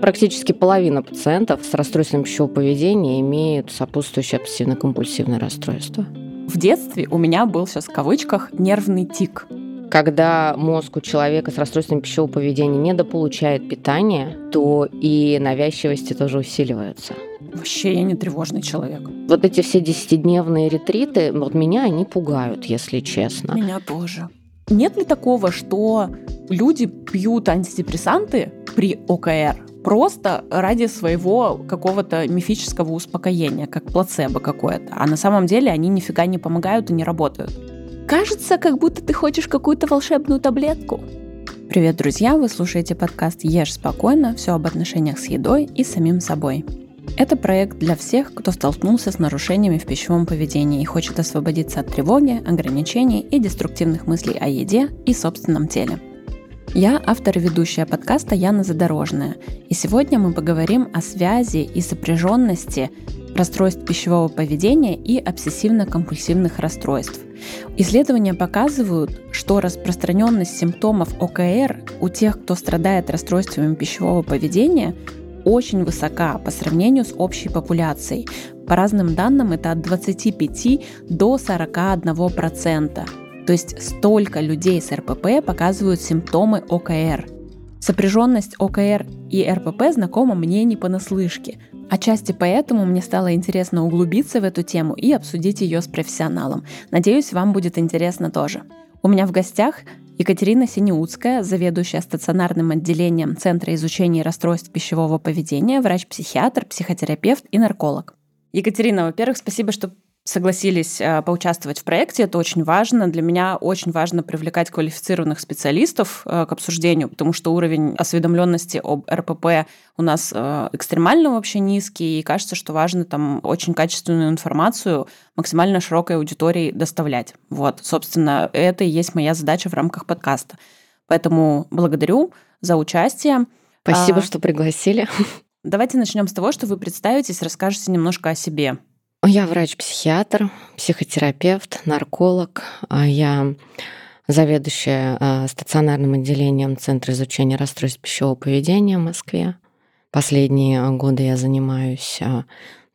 Практически половина пациентов с расстройством пищевого поведения имеют сопутствующее обсессивно-компульсивное расстройство. В детстве у меня был сейчас в кавычках нервный тик. Когда мозг у человека с расстройством пищевого поведения недополучает питание, то и навязчивости тоже усиливаются. Вообще я не тревожный человек. Вот эти все десятидневные ретриты, вот меня они пугают, если честно. Меня тоже. Нет ли такого, что люди пьют антидепрессанты при ОКР просто ради своего какого-то мифического успокоения, как плацебо какое-то, а на самом деле они нифига не помогают и не работают? Кажется, как будто ты хочешь какую-то волшебную таблетку. Привет, друзья! Вы слушаете подкаст «Ешь спокойно. Все об отношениях с едой и самим собой». Это проект для всех, кто столкнулся с нарушениями в пищевом поведении и хочет освободиться от тревоги, ограничений и деструктивных мыслей о еде и собственном теле. Я автор и ведущая подкаста Яна Задорожная, и сегодня мы поговорим о связи и сопряженности расстройств пищевого поведения и обсессивно-компульсивных расстройств. Исследования показывают, что распространенность симптомов ОКР у тех, кто страдает расстройствами пищевого поведения, очень высока по сравнению с общей популяцией. По разным данным, это от 25 до 41%. То есть столько людей с РПП показывают симптомы ОКР. Сопряженность ОКР и РПП знакома мне не понаслышке. Отчасти поэтому мне стало интересно углубиться в эту тему и обсудить ее с профессионалом. Надеюсь, вам будет интересно тоже. У меня в гостях Екатерина Синеудская, заведующая стационарным отделением Центра изучения расстройств пищевого поведения, врач-психиатр, психотерапевт и нарколог. Екатерина, во-первых, спасибо, что согласились э, поучаствовать в проекте. Это очень важно. Для меня очень важно привлекать квалифицированных специалистов э, к обсуждению, потому что уровень осведомленности об РПП у нас э, экстремально вообще низкий, и кажется, что важно там очень качественную информацию максимально широкой аудитории доставлять. Вот, собственно, это и есть моя задача в рамках подкаста. Поэтому благодарю за участие. Спасибо, а, что пригласили. Давайте начнем с того, что вы представитесь, расскажете немножко о себе. Я врач-психиатр, психотерапевт, нарколог. А я заведующая а, стационарным отделением Центра изучения расстройств пищевого поведения в Москве. Последние годы я занимаюсь а,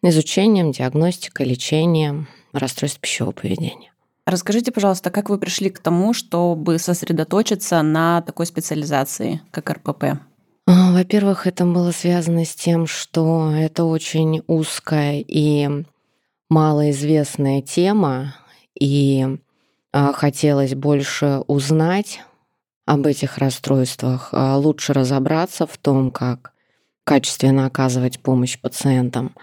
изучением, диагностикой, лечением расстройств пищевого поведения. Расскажите, пожалуйста, как вы пришли к тому, чтобы сосредоточиться на такой специализации, как РПП? Во-первых, это было связано с тем, что это очень узкая и малоизвестная тема, и а, хотелось больше узнать об этих расстройствах, а, лучше разобраться в том, как качественно оказывать помощь пациентам.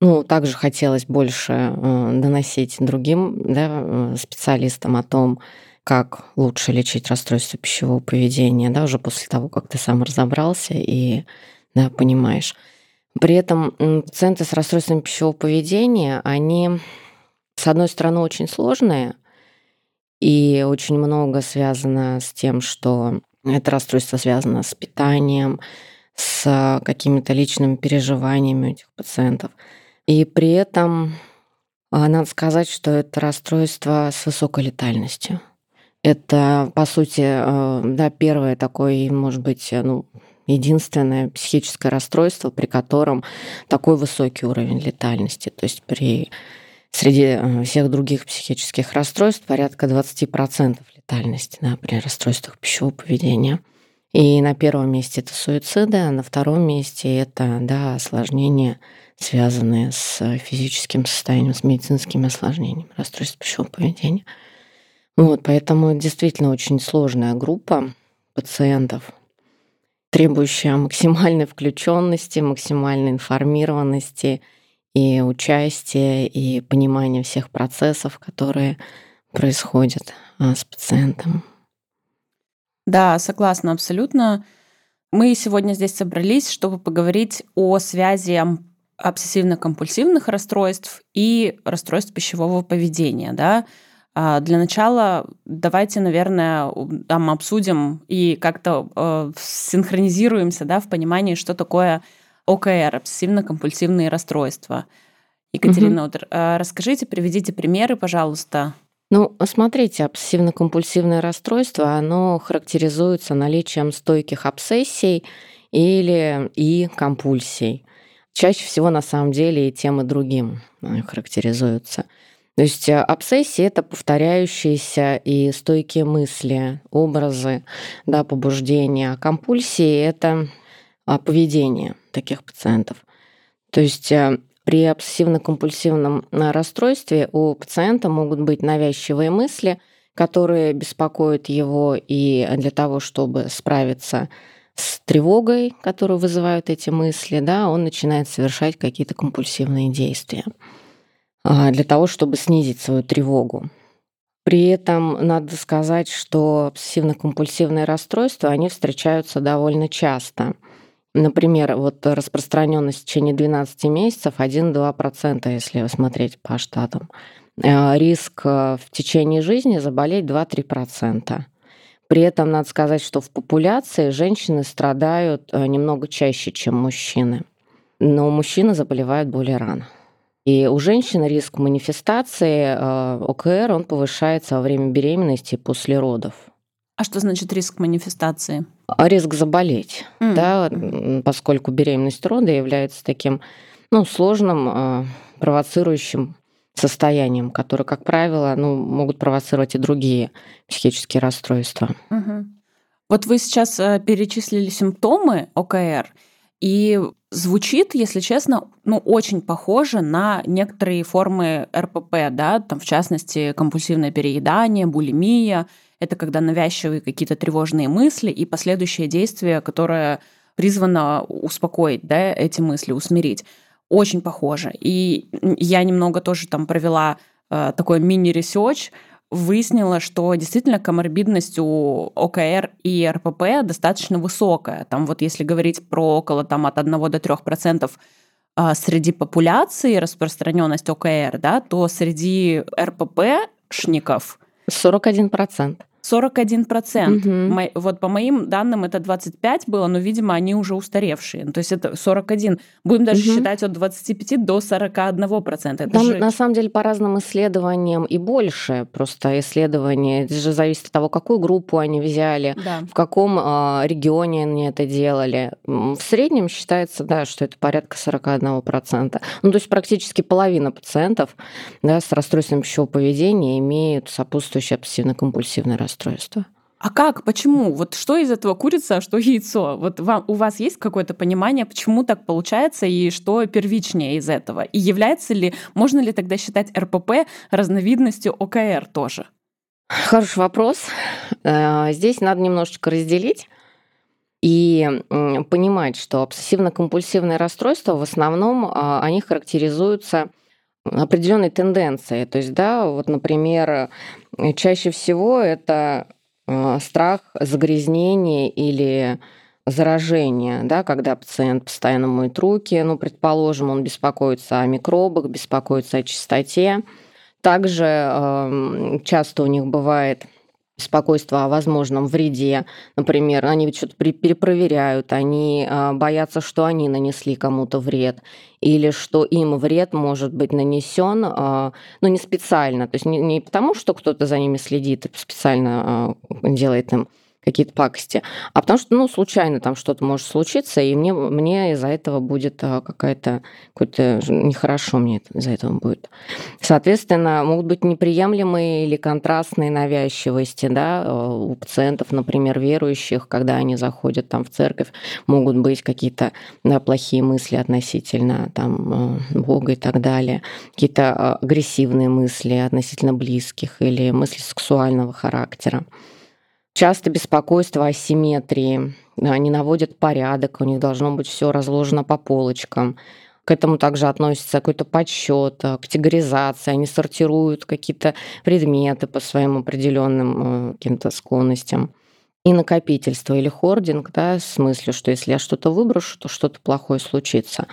Ну, также хотелось больше э, доносить другим да, специалистам о том, как лучше лечить расстройство пищевого поведения, да, уже после того, как ты сам разобрался и да, понимаешь. При этом пациенты с расстройством пищевого поведения, они, с одной стороны, очень сложные, и очень много связано с тем, что это расстройство связано с питанием, с какими-то личными переживаниями этих пациентов. И при этом а, надо сказать, что это расстройство с высокой летальностью. Это, по сути, э, да, первое такое, может быть, ну, единственное психическое расстройство, при котором такой высокий уровень летальности. То есть при среди э, всех других психических расстройств порядка 20% летальности да, при расстройствах пищевого поведения. И на первом месте это суициды, а на втором месте это да, осложнения, связанные с физическим состоянием, с медицинскими осложнениями расстройств пищевого поведения. Вот, поэтому действительно очень сложная группа пациентов, требующая максимальной включенности, максимальной информированности и участия, и понимания всех процессов, которые происходят а, с пациентом. Да, согласна абсолютно. Мы сегодня здесь собрались, чтобы поговорить о связи обсессивно-компульсивных расстройств и расстройств пищевого поведения. Да? А, для начала давайте, наверное, там обсудим и как-то э, синхронизируемся да, в понимании, что такое ОКР, обсессивно-компульсивные расстройства. Екатерина, угу. расскажите, приведите примеры, пожалуйста. Ну, смотрите, обсессивно-компульсивное расстройство, оно характеризуется наличием стойких обсессий или и компульсий. Чаще всего на самом деле и тем и другим э, характеризуются. То есть э, обсессия — это повторяющиеся и стойкие мысли, образы, да, побуждения. А компульсии — это а, поведение таких пациентов. То есть э, при обсессивно-компульсивном расстройстве у пациента могут быть навязчивые мысли, которые беспокоят его, и для того, чтобы справиться с тревогой, которую вызывают эти мысли, да, он начинает совершать какие-то компульсивные действия для того, чтобы снизить свою тревогу. При этом надо сказать, что обсессивно-компульсивные расстройства, они встречаются довольно часто. Например, вот распространенность в течение 12 месяцев 1-2%, если смотреть по штатам. А, риск э, в течение жизни заболеть 2-3%. При этом надо сказать, что в популяции женщины страдают э, немного чаще, чем мужчины. Но мужчины заболевают более рано. И у женщины риск манифестации э, ОКР он повышается во время беременности и после родов. А что значит риск манифестации? А риск заболеть, mm. да, поскольку беременность рода является таким ну, сложным, э, провоцирующим состоянием, которые, как правило, ну, могут провоцировать и другие психические расстройства. Угу. Вот вы сейчас э, перечислили симптомы ОКР, и звучит, если честно, ну, очень похоже на некоторые формы РПП, да, там, в частности, компульсивное переедание, булимия. Это когда навязчивые какие-то тревожные мысли и последующее действие, которое призвано успокоить, да, эти мысли, усмирить очень похоже. И я немного тоже там провела э, такой мини- research, выяснила, что действительно коморбидность у ОКР и РПП достаточно высокая. Там вот если говорить про около там, от 1 до 3 процентов э, среди популяции распространенность ОКР, да, то среди РППшников 41 процент. 41 процент. Угу. Вот по моим данным это 25 было, но, видимо, они уже устаревшие. То есть это 41. Будем даже угу. считать от 25 до 41 процента. Там, же... на самом деле, по разным исследованиям и больше. Просто исследования, это же зависит от того, какую группу они взяли, да. в каком э, регионе они это делали. В среднем считается, да, что это порядка 41 процента. Ну, то есть практически половина пациентов да, с расстройством пищевого поведения имеют сопутствующее обсессивно-компульсивное расстройство расстройство. А как? Почему? Вот что из этого курица, а что яйцо? Вот вам, у вас есть какое-то понимание, почему так получается и что первичнее из этого? И является ли, можно ли тогда считать РПП разновидностью ОКР тоже? Хороший вопрос. Э, здесь надо немножечко разделить и понимать, что обсессивно-компульсивное расстройство в основном а, они характеризуются определенной тенденцией. То есть, да, вот, например, чаще всего это а, страх загрязнения или заражения, да, когда пациент постоянно моет руки, ну, предположим, он беспокоится о микробах, беспокоится о чистоте. Также э, часто у них бывает беспокойство о возможном вреде. Например, они ведь что-то перепроверяют, они а, боятся, что они нанесли кому-то вред, или что им вред может быть нанесен, а, ну, не специально, то есть не, не потому, что кто-то за ними следит и специально а, делает им какие-то пакости, а потому что, ну, случайно там что-то может случиться, и мне, мне из-за этого будет а, какая-то, какое-то нехорошо мне из-за этого будет. Соответственно, могут быть неприемлемые или контрастные навязчивости, да, а, у пациентов, например, верующих, когда они заходят там в церковь, могут быть какие-то да, плохие мысли относительно там а, Бога и так далее, какие-то агрессивные мысли относительно близких или мысли сексуального характера. Часто беспокойство о симметрии. Они наводят порядок, у них должно быть все разложено по полочкам. К этому также относится какой-то подсчет, э, категоризация. Они сортируют какие-то предметы по своим определенным э, каким-то склонностям. И накопительство или хординг, да, с мыслью, что если я что-то выброшу, то что-то плохое случится.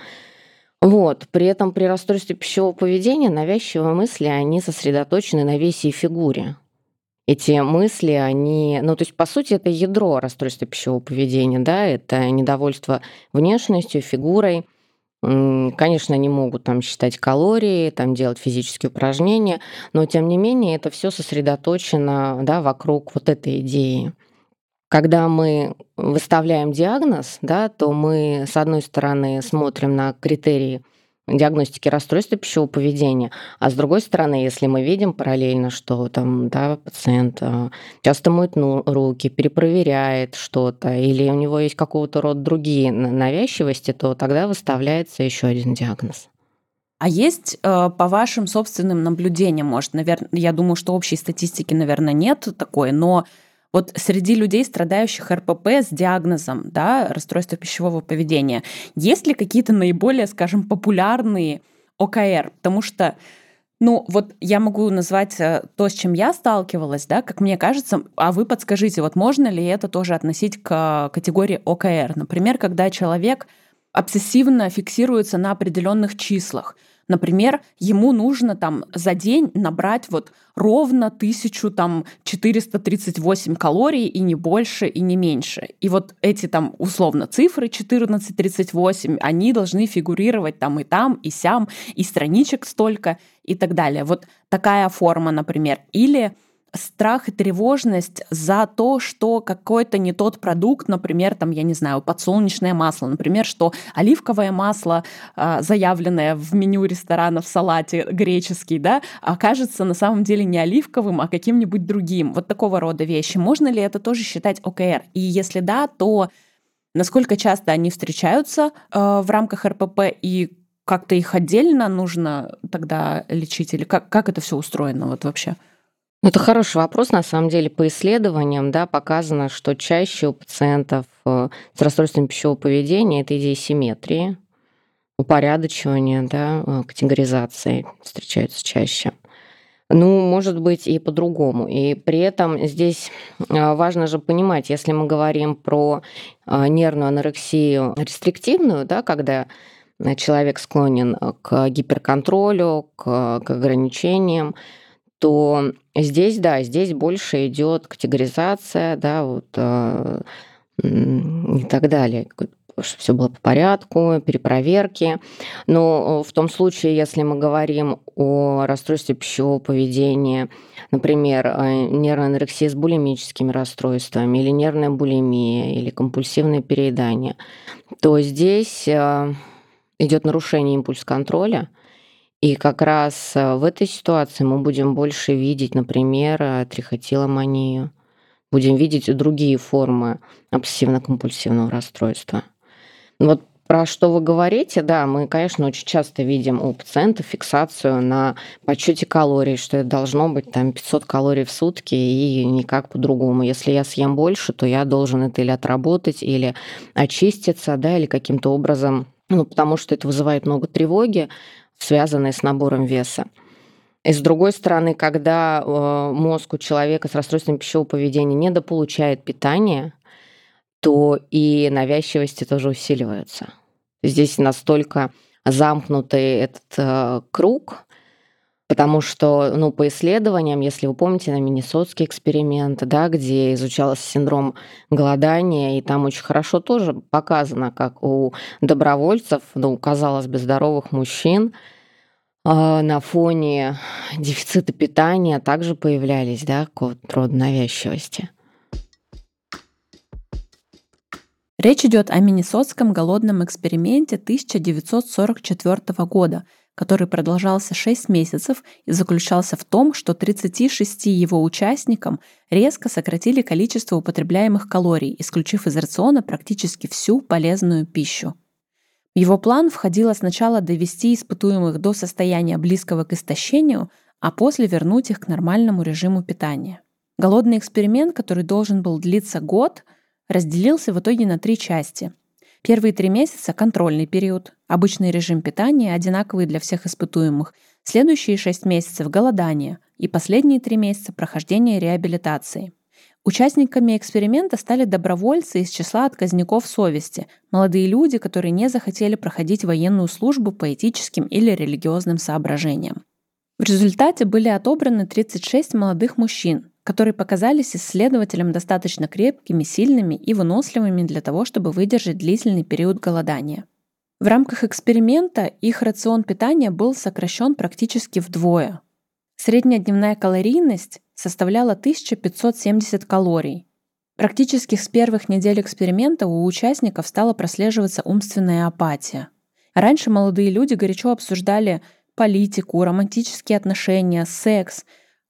Вот. При этом при расстройстве пищевого поведения навязчивые мысли, они сосредоточены на весе и фигуре эти мысли, они, ну, то есть, по сути, это ядро расстройства пищевого поведения, да, это недовольство внешностью, фигурой. Конечно, они могут там считать калории, там делать физические упражнения, но тем не менее это все сосредоточено да, вокруг вот этой идеи. Когда мы выставляем диагноз, да, то мы, с одной стороны, смотрим на критерии диагностики расстройства пищевого поведения. А с другой стороны, если мы видим параллельно, что там, да, пациент э, часто моет ну, руки, перепроверяет что-то, или у него есть какого-то рода другие навязчивости, то тогда выставляется еще один диагноз. А есть э, по вашим собственным наблюдениям, может, наверное, я думаю, что общей статистики, наверное, нет такой, но вот среди людей, страдающих РПП с диагнозом да, расстройства пищевого поведения, есть ли какие-то наиболее, скажем, популярные ОКР? Потому что ну, вот я могу назвать э, то, с чем я сталкивалась, да, как мне кажется, а вы подскажите, вот можно ли это тоже относить к категории ОКР? Например, когда человек обсессивно фиксируется на определенных числах. Например, ему нужно там за день набрать вот ровно 1438 калорий и не больше, и не меньше. И вот эти там условно цифры 1438, они должны фигурировать там и там, и сям, и страничек столько, и так далее. Вот такая форма, например. Или страх и тревожность за то, что какой-то не тот продукт, например, там, я не знаю, подсолнечное масло, например, что оливковое масло, а, заявленное в меню ресторана в салате греческий, да, окажется на самом деле не оливковым, а каким-нибудь другим. Вот такого рода вещи. Можно ли это тоже считать ОКР? И если да, то насколько часто они встречаются э, в рамках РПП и как-то их отдельно нужно тогда лечить или как, как это все устроено вот вообще? Ну, это хороший вопрос. На самом деле, по исследованиям да, показано, что чаще у пациентов э, с расстройством пищевого поведения это идея симметрии, упорядочивания, да, э, категоризации встречаются чаще. Ну, может быть, и по-другому. И при этом здесь э, важно же понимать, если мы говорим про нервную анорексию рестриктивную, да, когда человек склонен к гиперконтролю, к, к ограничениям, то здесь, да, здесь больше идет категоризация, да, вот э, и так далее чтобы все было по порядку, перепроверки. Но в том случае, если мы говорим о расстройстве пищевого поведения, например, э, нервная анорексия с булимическими расстройствами, или нервная булимия, или компульсивное переедание, то здесь э, идет нарушение импульс контроля, и как раз э, в этой ситуации мы будем больше видеть, например, э, трихотиломанию, будем видеть другие формы обсессивно-компульсивного расстройства. Вот про что вы говорите, да, мы, конечно, очень часто видим у пациентов фиксацию на подсчете калорий, что это должно быть там 500 калорий в сутки и никак по-другому. Если я съем больше, то я должен это или отработать, или очиститься, да, или каким-то образом, ну, потому что это вызывает много тревоги, связанные с набором веса. И с другой стороны, когда э, мозг у человека с расстройством пищевого поведения недополучает питание, то и навязчивости тоже усиливаются. Здесь настолько замкнутый этот э, круг, Потому что, ну, по исследованиям, если вы помните, на Миннесотский эксперимент, да, где изучался синдром голодания, и там очень хорошо тоже показано, как у добровольцев, ну, казалось бы, здоровых мужчин, а, на фоне дефицита питания также появлялись, да, какого-то. Речь идет о Миннесотском голодном эксперименте 1944 года – который продолжался 6 месяцев и заключался в том, что 36 его участникам резко сократили количество употребляемых калорий, исключив из рациона практически всю полезную пищу. В его план входило сначала довести испытуемых до состояния близкого к истощению, а после вернуть их к нормальному режиму питания. Голодный эксперимент, который должен был длиться год, разделился в итоге на три части. Первые три месяца – контрольный период, обычный режим питания, одинаковый для всех испытуемых. Следующие шесть месяцев – голодание. И последние три месяца – прохождение реабилитации. Участниками эксперимента стали добровольцы из числа отказников совести, молодые люди, которые не захотели проходить военную службу по этическим или религиозным соображениям. В результате были отобраны 36 молодых мужчин, которые показались исследователям достаточно крепкими, сильными и выносливыми для того, чтобы выдержать длительный период голодания. В рамках эксперимента их рацион питания был сокращен практически вдвое. Средняя дневная калорийность составляла 1570 калорий. Практически с первых недель эксперимента у участников стала прослеживаться умственная апатия. Раньше молодые люди горячо обсуждали политику, романтические отношения, секс,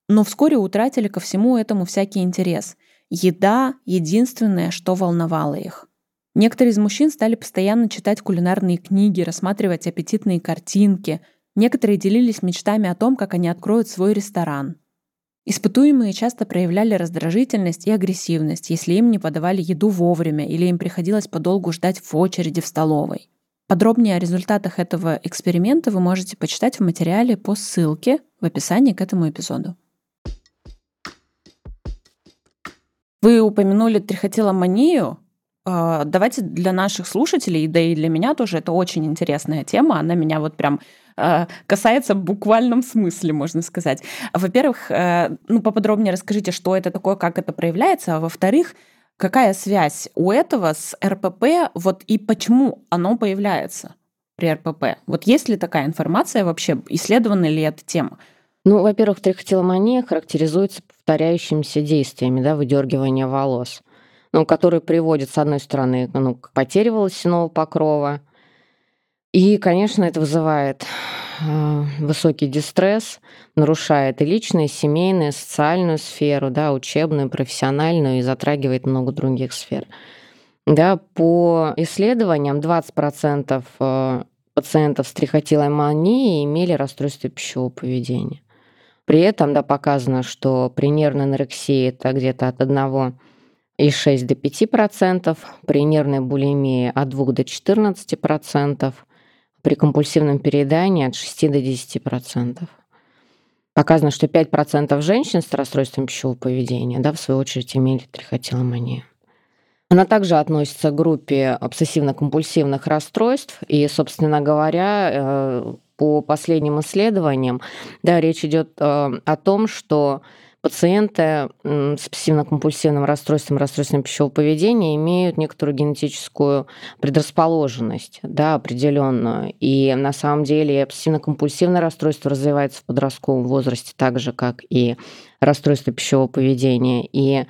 но вскоре утратили ко всему этому всякий интерес. Еда — единственное, что волновало их. Некоторые из мужчин стали постоянно читать кулинарные книги, рассматривать аппетитные картинки. Некоторые делились мечтами о том, как они откроют свой ресторан. Испытуемые часто проявляли раздражительность и агрессивность, если им не подавали еду вовремя или им приходилось подолгу ждать в очереди в столовой. Подробнее о результатах этого эксперимента вы можете почитать в материале по ссылке в описании к этому эпизоду. Вы упомянули трихотиломанию. А, давайте для наших слушателей, да и для меня тоже, это очень интересная тема. Она меня вот прям а, касается в буквальном смысле, можно сказать. Во-первых, э, ну поподробнее расскажите, что это такое, как это проявляется, а во-вторых, какая связь у этого с РПП, вот и почему оно появляется при РПП? Вот есть ли такая информация вообще, исследована ли эта тема? Ну, во-первых, трихотиломания характеризуется повторяющимися действиями, да, выдергивания волос, ну, которые приводят, с одной стороны, ну, к потере волосяного покрова, и, конечно, это вызывает э, высокий дистресс, нарушает и личную, и семейную, и социальную сферу, да, учебную, профессиональную и затрагивает много других сфер. Да, по исследованиям 20% э, пациентов с трихотиломанией имели расстройство пищевого поведения. При этом да, показано, что при нервной анорексии это где-то от 1,6 до 5%, при нервной булимии от 2 до 14%, при компульсивном переедании от 6 до 10%. Показано, что 5% женщин с расстройством пищевого поведения, да, в свою очередь, имели трихотиломанию. Она также относится к группе обсессивно-компульсивных расстройств. И, собственно говоря, э, по последним исследованиям, да, речь идет э, о том, что пациенты с обсессивно-компульсивным расстройством, расстройством пищевого поведения имеют некоторую генетическую предрасположенность, да, определенную. И на самом деле обсессивно-компульсивное расстройство развивается в подростковом возрасте так же, как и расстройство пищевого поведения. И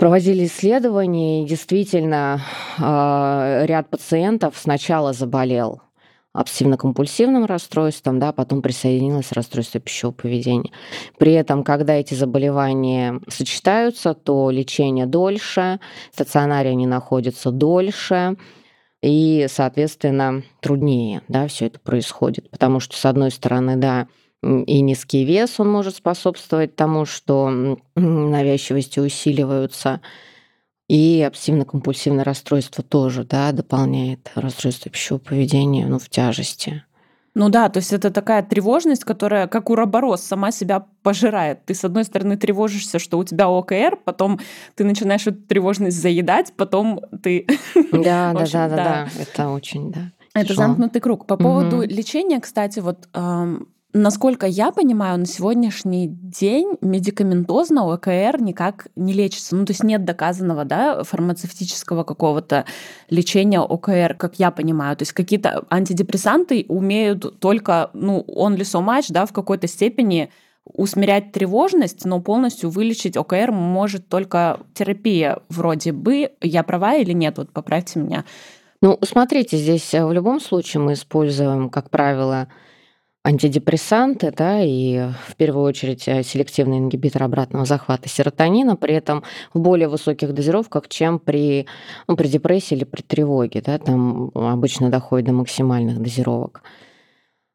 проводили исследования, и действительно э, ряд пациентов сначала заболел обсессивно-компульсивным расстройством, да, потом присоединилось расстройство пищевого поведения. При этом, когда эти заболевания сочетаются, то лечение дольше, в стационаре они находятся дольше, и, соответственно, труднее, да, все это происходит, потому что, с одной стороны, да, и низкий вес, он может способствовать тому, что навязчивости усиливаются, и обсессивно-компульсивное расстройство тоже, да, дополняет расстройство пищевого поведения, ну, в тяжести. Ну да, то есть это такая тревожность, которая, как уроборос, сама себя пожирает. Ты, с одной стороны, тревожишься, что у тебя ОКР, потом ты начинаешь эту тревожность заедать, потом ты... Да, да, да, да, да, это очень, да. Это замкнутый круг. По поводу лечения, кстати, вот Насколько я понимаю, на сегодняшний день медикаментозно ОКР никак не лечится. Ну, то есть нет доказанного, да, фармацевтического какого-то лечения ОКР, как я понимаю. То есть какие-то антидепрессанты умеют только, ну, only so much, да, в какой-то степени усмирять тревожность, но полностью вылечить ОКР может только терапия вроде бы. Я права или нет? Вот поправьте меня. Ну, смотрите, здесь э, в любом случае мы используем, как правило, антидепрессанты, да, и в первую очередь э, селективный ингибитор обратного захвата серотонина, при этом в более высоких дозировках, чем при, ну, при депрессии или при тревоге, да, там обычно доходит до максимальных дозировок.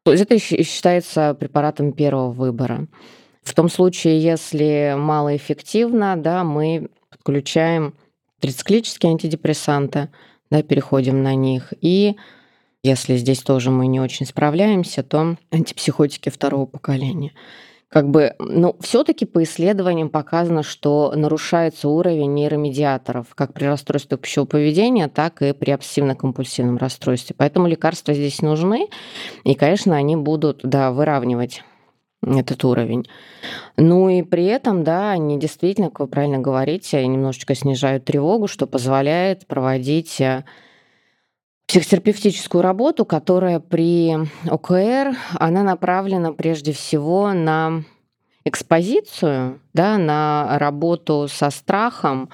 То есть это считается препаратом первого выбора. В том случае, если малоэффективно, да, мы подключаем трициклические антидепрессанты, да, переходим на них, и если здесь тоже мы не очень справляемся, то антипсихотики второго поколения. Как бы, ну, все-таки по исследованиям показано, что нарушается уровень нейромедиаторов как при расстройстве пищевого поведения, так и при обсессивно-компульсивном расстройстве. Поэтому лекарства здесь нужны, и, конечно, они будут, да, выравнивать этот уровень. Ну и при этом, да, они действительно, как вы правильно говорите, немножечко снижают тревогу, что позволяет проводить э, психотерапевтическую работу, которая при ОКР, она направлена прежде всего на экспозицию, да, на работу со страхом,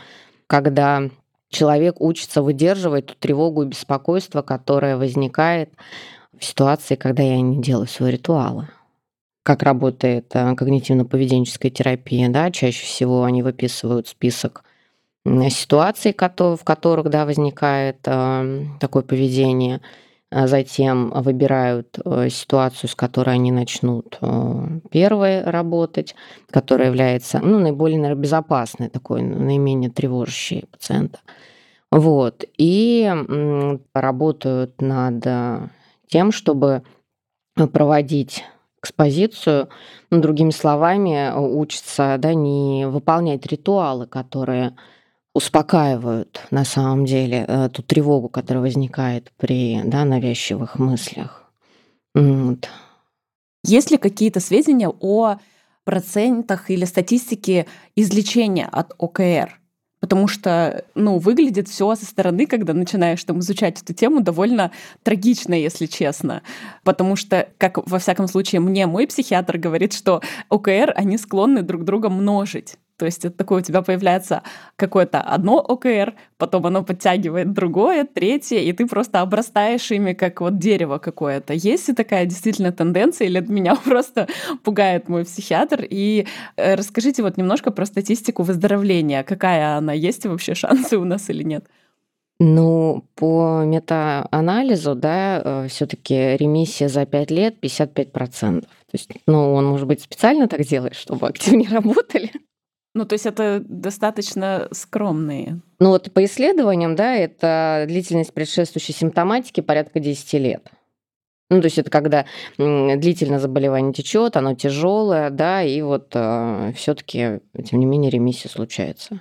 когда человек учится выдерживать ту тревогу и беспокойство, которое возникает в ситуации, когда я не делаю свои ритуалы. Как работает э, когнитивно-поведенческая терапия, да, чаще всего они выписывают список ситуаций, в которых да, возникает э, такое поведение, а затем выбирают э, ситуацию, с которой они начнут первой работать, которая является ну, наиболее наверное, безопасной, такой наименее тревожащей пациента. Вот. И работают над тем, чтобы проводить экспозицию, ну, другими словами, учатся да, не выполнять ритуалы, которые успокаивают на самом деле э, ту тревогу, которая возникает при да, навязчивых мыслях. Вот. Есть ли какие-то сведения о процентах или статистике излечения от ОКР? потому что, ну, выглядит все со стороны, когда начинаешь там изучать эту тему, довольно трагично, если честно. Потому что, как во всяком случае мне мой психиатр говорит, что ОКР, они склонны друг друга множить. То есть это такое у тебя появляется какое-то одно ОКР, потом оно подтягивает другое, третье, и ты просто обрастаешь ими как вот дерево какое-то. Есть ли такая действительно тенденция, или меня просто пугает мой психиатр? И э, расскажите вот немножко про статистику выздоровления. Какая она? Есть вообще шансы у нас или нет? Ну, по метаанализу, да, э, все-таки ремиссия за 5 лет 55%. То есть, ну, он, может быть, специально так делает, чтобы активнее работали. Ну, то есть это достаточно скромные. Ну вот по исследованиям, да, это длительность предшествующей симптоматики порядка 10 лет. Ну, то есть это когда длительно заболевание течет, оно тяжелое, да, и вот э, все-таки, тем не менее, ремиссия случается.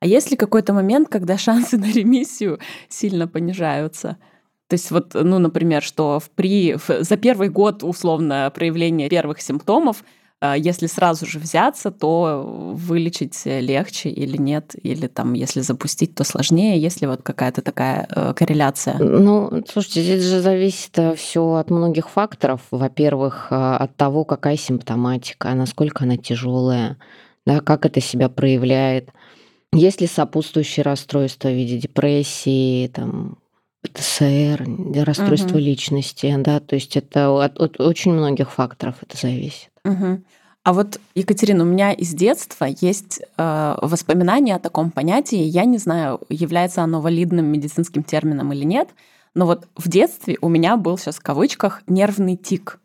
А есть ли какой-то момент, когда шансы на ремиссию сильно понижаются? То есть вот, ну, например, что в при, в, за первый год условно проявления первых симптомов если сразу же взяться, то вылечить легче или нет, или там, если запустить, то сложнее, если вот какая-то такая э, корреляция. Ну, слушайте, здесь же зависит э, все от многих факторов. Во-первых, э, от того, какая симптоматика, насколько она тяжелая, да, как это себя проявляет. Есть ли сопутствующие расстройства в виде депрессии, там, ПТСР, расстройство угу. личности, да, то есть это от, от очень многих факторов это зависит. Угу. А вот, Екатерина, у меня из детства есть э, воспоминания о таком понятии. Я не знаю, является оно валидным медицинским термином или нет, но вот в детстве у меня был сейчас в кавычках нервный тик.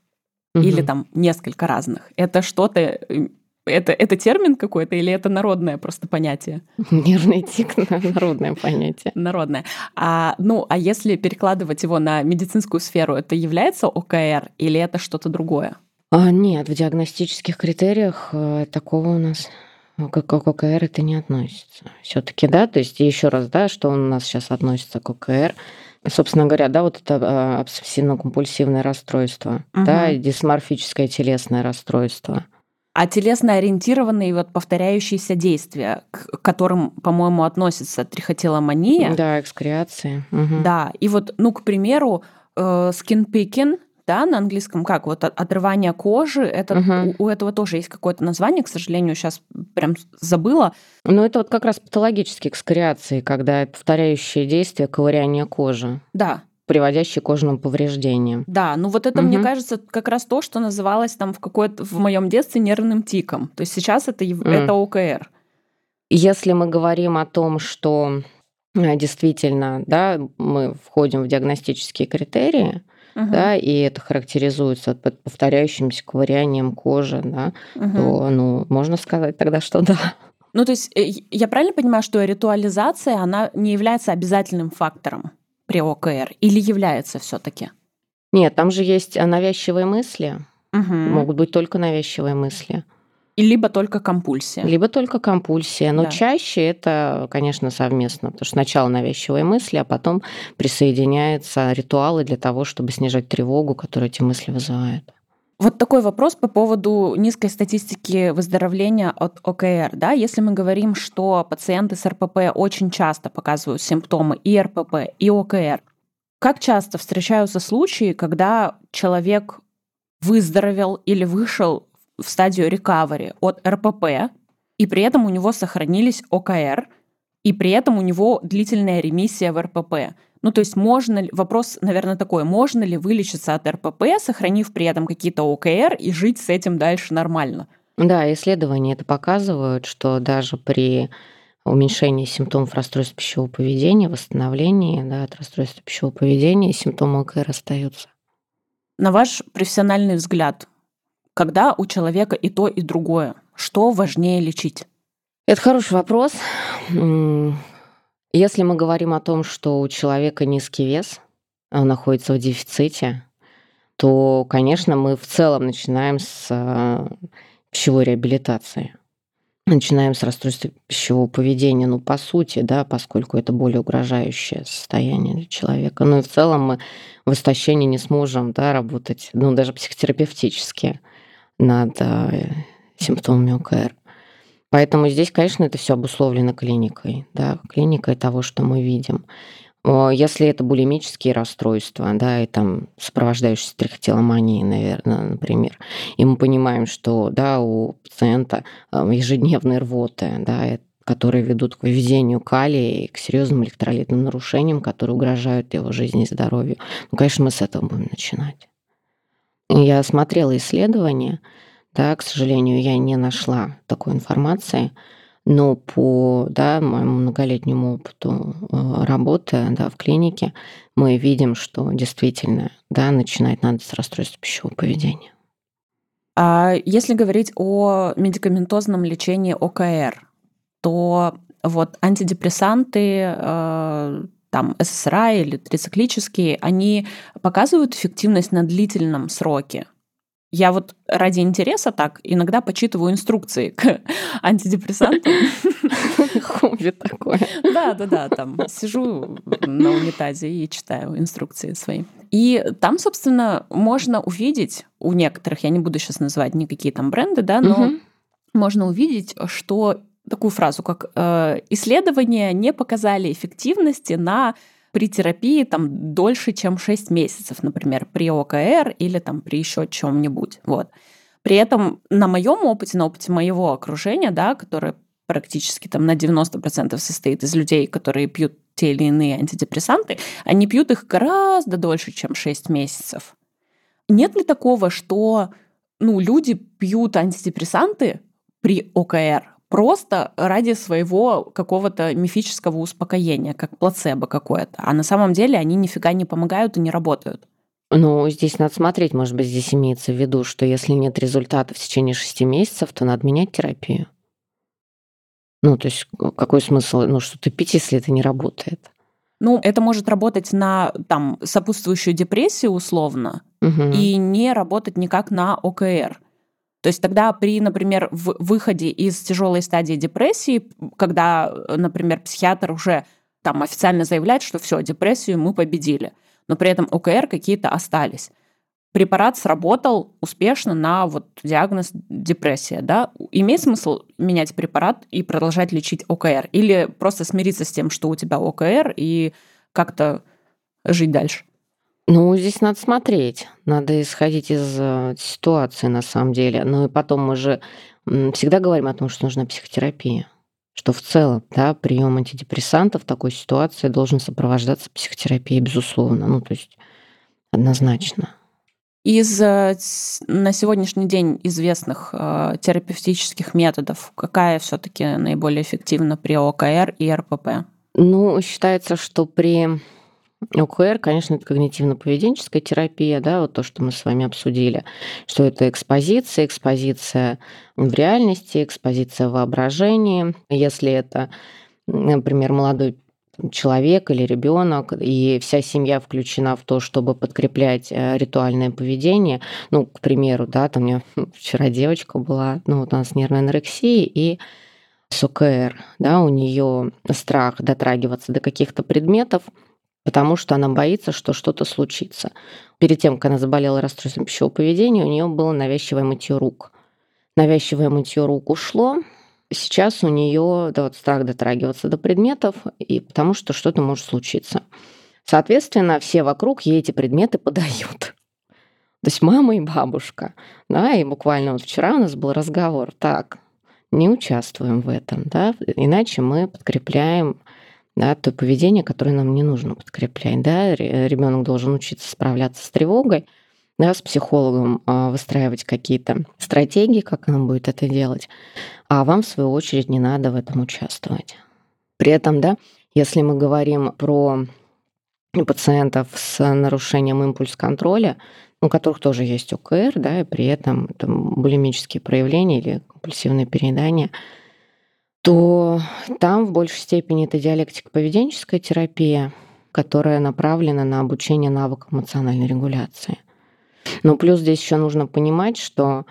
Угу. Или там несколько разных. Это что-то э, это, это термин какой-то или это народное просто понятие? Нервный тик — народное понятие. Народное. А, ну, а если перекладывать его на медицинскую сферу, это является ОКР или это что-то другое? А, нет, в диагностических критериях э, такого у нас как к ОКР это не относится. Все-таки, да, то есть еще раз, да, что у нас сейчас относится к ОКР. Собственно говоря, да, вот это а, обсессивно-компульсивное расстройство, угу. да, дисморфическое телесное расстройство. А телесно-ориентированные вот повторяющиеся действия, к которым, по-моему, относится трихотиломания. Да, экскреации. Угу. Да, и вот, ну, к примеру, э, да, на английском как? Вот отрывание кожи, это, угу. у, у этого тоже есть какое-то название, к сожалению, сейчас прям забыла. Ну, это вот как раз патологические экскреации, когда повторяющие действия ковыряния кожи. Да, приводящие к кожным повреждениям. Да, ну вот это, угу. мне кажется, как раз то, что называлось там в какой-то в моем детстве нервным тиком. То есть сейчас это, mm. это ОКР. Если мы говорим о том, что э, действительно, да, мы входим в диагностические критерии, угу. да, и это характеризуется под повторяющимся ковырянием кожи, да, угу. то, ну, можно сказать тогда, что да. Ну, то есть э, я правильно понимаю, что ритуализация, она не является обязательным фактором при ОКР или является все таки Нет, там же есть навязчивые мысли. Угу. Могут быть только навязчивые мысли. И либо только компульсия. Либо только компульсия. Но да. чаще это, конечно, совместно. Потому что сначала навязчивые мысли, а потом присоединяются ритуалы для того, чтобы снижать тревогу, которую эти мысли вызывают. Вот такой вопрос по поводу низкой статистики выздоровления от ОКР. Да? Если мы говорим, что пациенты с РПП очень часто показывают симптомы и РПП, и ОКР, как часто встречаются случаи, когда человек выздоровел или вышел в стадию рекавери от РПП, и при этом у него сохранились ОКР, и при этом у него длительная ремиссия в РПП. Ну, то есть можно ли, вопрос, наверное, такой, можно ли вылечиться от РПП, сохранив при этом какие-то ОКР и жить с этим дальше нормально? Да, исследования это показывают, что даже при уменьшении симптомов расстройства пищевого поведения, восстановлении да, от расстройства пищевого поведения, симптомы ОКР остаются. На ваш профессиональный взгляд, когда у человека и то, и другое, что важнее лечить? Это хороший вопрос. Если мы говорим о том, что у человека низкий вес, он находится в дефиците, то, конечно, мы в целом начинаем с э, пищевой реабилитации. Начинаем с расстройства пищевого поведения, ну, по сути, да, поскольку это более угрожающее состояние для человека. Ну и в целом мы в истощении не сможем да, работать, ну, даже психотерапевтически над э, симптомами ОКР. Поэтому здесь, конечно, это все обусловлено клиникой, да, клиникой того, что мы видим. Если это булимические расстройства, да, и там сопровождающиеся трихотиломанией, наверное, например, и мы понимаем, что, да, у пациента э, ежедневные рвоты, да, которые ведут к выведению калия и к серьезным электролитным нарушениям, которые угрожают его жизни и здоровью. Ну, конечно, мы с этого будем начинать. Я смотрела исследования, да, к сожалению, я не нашла такой информации, но по да, моему многолетнему опыту э, работы да, в клинике мы видим, что действительно да, начинать надо с расстройства пищевого поведения. А если говорить о медикаментозном лечении ОКР, то вот антидепрессанты, э, там ССРИ или трициклические, они показывают эффективность на длительном сроке. Я вот ради интереса так иногда почитываю инструкции к антидепрессантам. Хобби такое. Да, да, да, там сижу на унитазе и читаю инструкции свои. И там, собственно, можно увидеть у некоторых, я не буду сейчас называть никакие там бренды, да, но можно увидеть, что такую фразу, как э, исследования не показали эффективности на при терапии там дольше, чем 6 месяцев, например, при ОКР или там при еще чем-нибудь. Вот. При этом на моем опыте, на опыте моего окружения, да, которое практически там на 90% состоит из людей, которые пьют те или иные антидепрессанты, они пьют их гораздо дольше, чем 6 месяцев. Нет ли такого, что ну, люди пьют антидепрессанты при ОКР просто ради своего какого-то мифического успокоения, как плацебо какое-то. А на самом деле они нифига не помогают и не работают. Ну, здесь надо смотреть, может быть, здесь имеется в виду, что если нет результата в течение шести месяцев, то надо менять терапию. Ну, то есть какой смысл, ну, что-то пить, если это не работает? Ну, это может работать на там сопутствующую депрессию условно угу. и не работать никак на ОКР. То есть тогда при, например, в выходе из тяжелой стадии депрессии, когда, например, психиатр уже там официально заявляет, что все, депрессию мы победили, но при этом ОКР какие-то остались. Препарат сработал успешно на вот диагноз депрессия, да? Имеет смысл менять препарат и продолжать лечить ОКР? Или просто смириться с тем, что у тебя ОКР, и как-то жить дальше? Ну, здесь надо смотреть, надо исходить из э, ситуации на самом деле. Ну и потом мы же всегда говорим о том, что нужна психотерапия, что в целом, да, прием антидепрессантов в такой ситуации должен сопровождаться психотерапией, безусловно, ну то есть однозначно. Из э, на сегодняшний день известных э, терапевтических методов какая все-таки наиболее эффективна при ОКР и РПП? Ну, считается, что при ОКР, конечно, это когнитивно-поведенческая терапия, да, вот то, что мы с вами обсудили, что это экспозиция, экспозиция в реальности, экспозиция в воображении. Если это, например, молодой человек или ребенок, и вся семья включена в то, чтобы подкреплять э, ритуальное поведение. Ну, к примеру, да, там у меня вчера девочка была, ну, вот у нас нервная анорексия, и с ОКР, да, у нее страх дотрагиваться до каких-то предметов, потому что она боится, что что-то случится. Перед тем, как она заболела расстройством пищевого поведения, у нее было навязчивое мытье рук. Навязчивое мытье рук ушло, сейчас у нее да, вот страх дотрагиваться до предметов, и потому что что-то может случиться. Соответственно, все вокруг ей эти предметы подают. То есть мама и бабушка. Да, и буквально вот вчера у нас был разговор. Так, не участвуем в этом, да, иначе мы подкрепляем да, то поведение, которое нам не нужно подкреплять. Да. Ребенок должен учиться справляться с тревогой, да, с психологом а, выстраивать какие-то стратегии, как он будет это делать, а вам, в свою очередь, не надо в этом участвовать. При этом, да, если мы говорим про пациентов с нарушением импульс-контроля, у которых тоже есть ОКР, да, и при этом это булимические проявления или компульсивное переедание, то там в большей степени это диалектико-поведенческая терапия, которая направлена на обучение навыкам эмоциональной регуляции. Но плюс здесь еще нужно понимать, что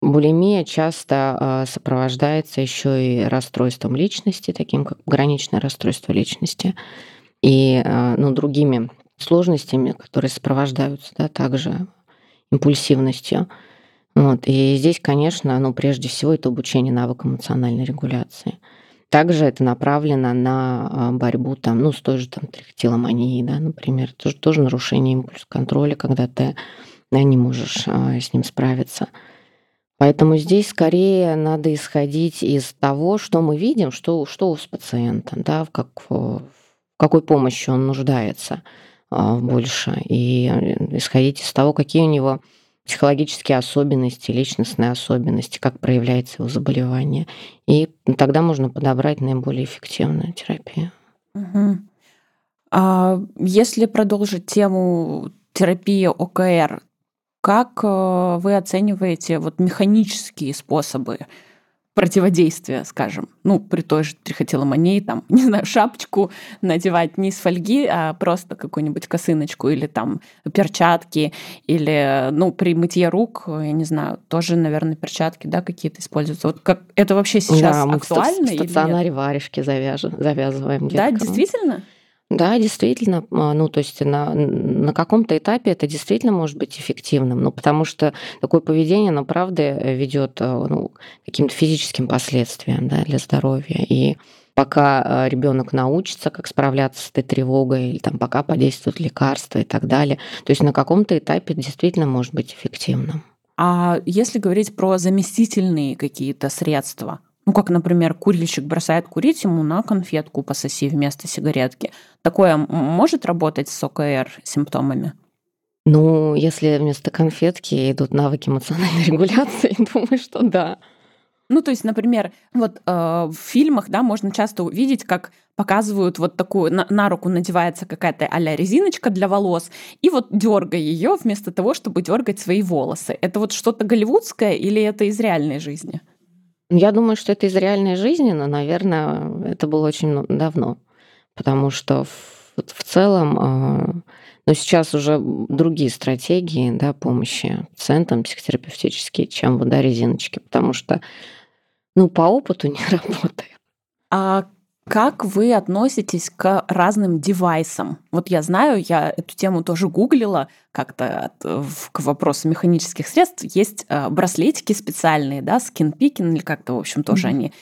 булимия часто а, сопровождается еще и расстройством личности, таким как граничное расстройство личности, и а, ну, другими сложностями, которые сопровождаются да, также импульсивностью. Вот. И здесь, конечно, ну, прежде всего это обучение навыкам эмоциональной регуляции. Также это направлено на а, борьбу там, ну, с той же там, трихотиломанией, да, например. Это тоже, тоже нарушение импульс-контроля, когда ты да, не можешь а, с ним справиться. Поэтому здесь скорее надо исходить из того, что мы видим, что, что с пациентом, да, в, как, в какой помощи он нуждается а, больше, и э, исходить из того, какие у него психологические особенности, личностные особенности, как проявляется его заболевание. И тогда можно подобрать наиболее эффективную терапию. Угу. А если продолжить тему терапии ОКР, как э, вы оцениваете вот механические способы противодействия, скажем, ну, при той же трихотиломании, там, не знаю, шапочку надевать не из фольги, а просто какую-нибудь косыночку или там перчатки, или, ну, при мытье рук, я не знаю, тоже, наверное, перчатки, да, какие-то используются. Вот как это вообще сейчас да, актуально? Мы в стационаре варежки завяжем, завязываем. Деткам. Да, действительно? Да, действительно, а, ну то есть на, на каком-то этапе это действительно может быть эффективным, ну потому что такое поведение, оно правда ведет а, ну, каким-то физическим последствиям да, для здоровья. И пока а, ребенок научится, как справляться с этой тревогой, или там пока подействуют лекарства и так далее, то есть на каком-то этапе действительно может быть эффективным. А если говорить про заместительные какие-то средства, ну, как, например, курильщик бросает курить, ему на конфетку пососи вместо сигаретки. Такое может работать с ОКР симптомами? Ну, если вместо конфетки идут навыки эмоциональной регуляции, думаю, что да. Ну, то есть, например, вот э, в фильмах, да, можно часто увидеть, как показывают вот такую, на, на руку надевается какая-то а резиночка для волос, и вот дергай ее вместо того, чтобы дергать свои волосы. Это вот что-то голливудское или это из реальной жизни? Я думаю, что это из реальной жизни, но, наверное, это было очень давно. Потому что в, в целом, а, но сейчас уже другие стратегии да, помощи пациентам психотерапевтические, чем вот, да, резиночки, потому что ну, по опыту не работает. А как вы относитесь к разным девайсам? Вот я знаю, я эту тему тоже гуглила как-то к вопросу механических средств. Есть э, браслетики специальные, да, скинпикин или как-то, в общем, тоже mm-hmm. они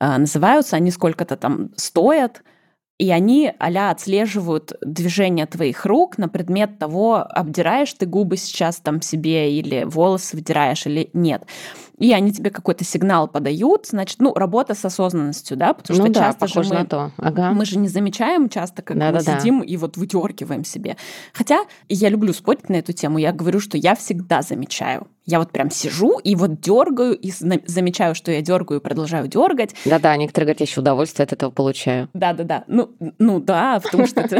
э, называются. Они сколько-то там стоят, и они а отслеживают движение твоих рук на предмет того, обдираешь ты губы сейчас там себе или волосы вдираешь или нет и они тебе какой-то сигнал подают, значит, ну, работа с осознанностью, да, потому ну, что да, часто же мы, на то. Ага. мы же не замечаем часто, как да, мы да, сидим да. и вот выдергиваем себе. Хотя я люблю спорить на эту тему, я говорю, что я всегда замечаю. Я вот прям сижу и вот дергаю, и замечаю, что я дергаю, и продолжаю дергать. Да-да, некоторые говорят, я еще удовольствие от этого получаю. Да-да-да. Ну, ну да, потому что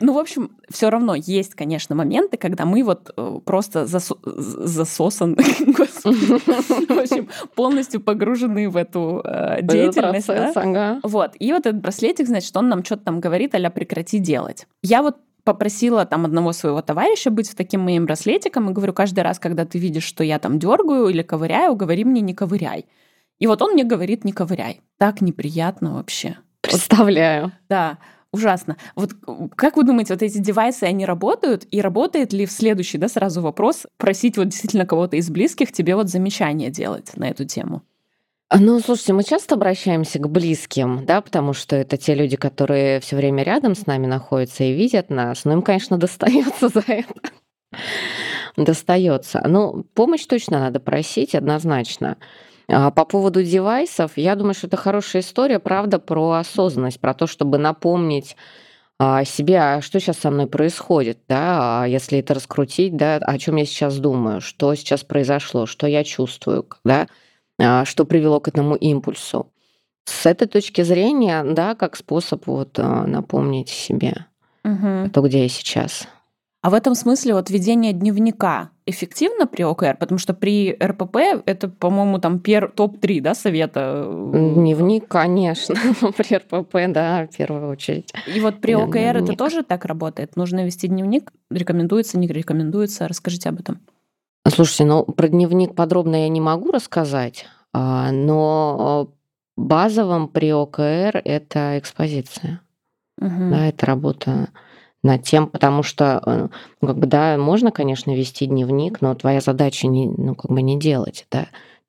Ну, в общем, все равно есть, конечно, моменты, когда мы вот э, просто засо... засосан, в общем, полностью погружены в эту э, деятельность. да? Вот. И вот этот браслетик, значит, он нам что-то там говорит, а прекрати делать. Я вот попросила там одного своего товарища быть с таким моим браслетиком и говорю, каждый раз, когда ты видишь, что я там дергаю или ковыряю, говори мне не ковыряй. И вот он мне говорит не ковыряй. Так неприятно вообще. Представляю. Вот, да ужасно. Вот как вы думаете, вот эти девайсы, они работают? И работает ли в следующий, да, сразу вопрос, просить вот действительно кого-то из близких тебе вот замечания делать на эту тему? А, ну, слушайте, мы часто обращаемся к близким, да, потому что это те люди, которые все время рядом с нами находятся и видят нас, но им, конечно, достается за это. достается. Ну, помощь точно надо просить, однозначно. А по поводу девайсов, я думаю, что это хорошая история, правда, про осознанность, про то, чтобы напомнить а, себе, что сейчас со мной происходит, да, если это раскрутить, да, о чем я сейчас думаю, что сейчас произошло, что я чувствую, да, что привело к этому импульсу. С этой точки зрения, да, как способ вот а, напомнить себе, угу. то, где я сейчас. А в этом смысле вот ведение дневника эффективно при ОКР? Потому что при РПП это, по-моему, там пер... топ-3 да, совета. Дневник, конечно. при РПП, да, в первую очередь. И вот при ОКР дневник. это тоже так работает? Нужно вести дневник? Рекомендуется, не рекомендуется? Расскажите об этом. Слушайте, ну про дневник подробно я не могу рассказать, а, но базовым при ОКР это экспозиция. Угу. Да, это работа над тем, потому что, э, ну, как бы, да, можно, конечно, вести дневник, но твоя задача не, ну, как бы не делать, да,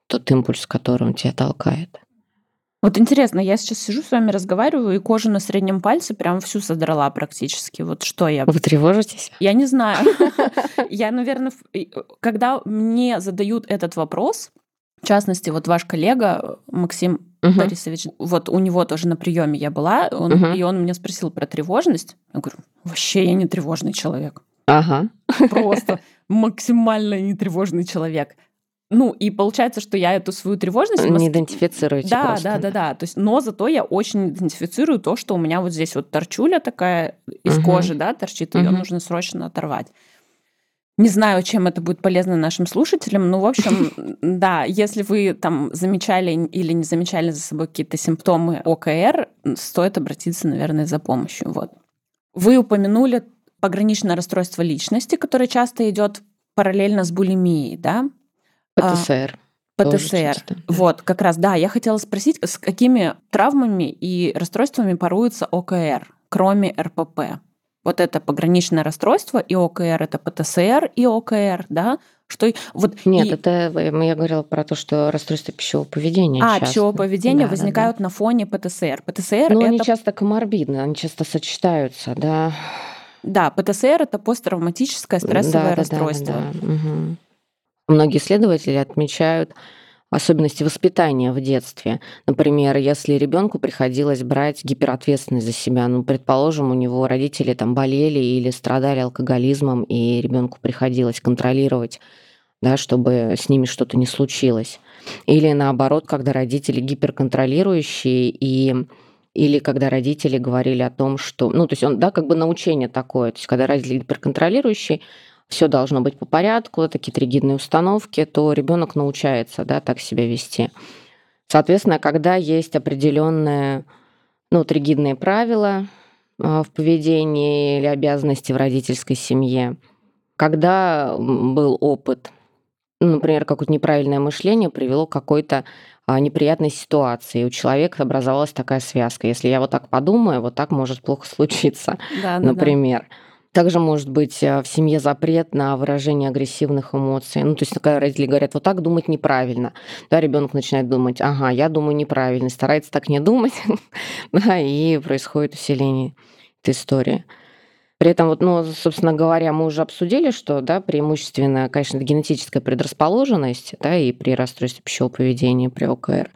тот импульс, которым тебя толкает. Вот интересно, я сейчас сижу с вами разговариваю, и кожу на среднем пальце прям всю содрала практически. Вот что я... Вы тревожитесь? Я не знаю. Я, наверное, когда мне задают этот вопрос, в частности, вот ваш коллега Максим угу. Борисович, вот у него тоже на приеме я была, он, угу. и он меня спросил про тревожность. Я говорю, вообще я не тревожный человек. Ага. Просто максимально не тревожный человек. Ну, и получается, что я эту свою тревожность... Не идентифицируете Да, просто. да, да, да. То есть, но зато я очень идентифицирую то, что у меня вот здесь вот торчуля такая из угу. кожи, да, торчит, ее угу. нужно срочно оторвать. Не знаю, чем это будет полезно нашим слушателям, но, в общем, да, если вы там замечали или не замечали за собой какие-то симптомы ОКР, стоит обратиться, наверное, за помощью. Вот. Вы упомянули пограничное расстройство личности, которое часто идет параллельно с булимией, да? ПТСР. А, ПТСР. да. Вот, как раз, да, я хотела спросить, с какими травмами и расстройствами поруется ОКР, кроме РПП? Вот это пограничное расстройство, и ОКР это ПТСР и ОКР, да? Что вот Нет, и... это я говорила про то, что расстройство пищевого поведения. А, часто. пищевого поведения да, возникают да, да. на фоне ПТСР. ПТСР Но это... они часто коморбидны, они часто сочетаются, да. Да, ПТСР это посттравматическое стрессовое да, расстройство. Да, да, да. Угу. Многие исследователи отмечают особенности воспитания в детстве. Например, если ребенку приходилось брать гиперответственность за себя, ну, предположим, у него родители там болели или страдали алкоголизмом, и ребенку приходилось контролировать, да, чтобы с ними что-то не случилось. Или наоборот, когда родители гиперконтролирующие и или когда родители говорили о том, что, ну, то есть он, да, как бы научение такое, то есть когда родители гиперконтролирующие, все должно быть по порядку, такие тригидные установки, то ребенок научается да, так себя вести. Соответственно, когда есть определенные ну, тригидные правила а, в поведении или обязанности в родительской семье, когда был опыт, ну, например, какое-то неправильное мышление привело к какой-то а, неприятной ситуации. И у человека образовалась такая связка. Если я вот так подумаю, вот так может плохо случиться, да, например. Да. Также может быть э, в семье запрет на выражение агрессивных эмоций. Ну, то есть, когда родители говорят, вот так думать неправильно, да, ребенок начинает думать, ага, я думаю неправильно, старается так не думать, да, и происходит усиление этой истории. При этом, вот, ну, собственно говоря, мы уже обсудили, что да, преимущественно, конечно, генетическая предрасположенность да, и при расстройстве пищевого поведения, при ОКР.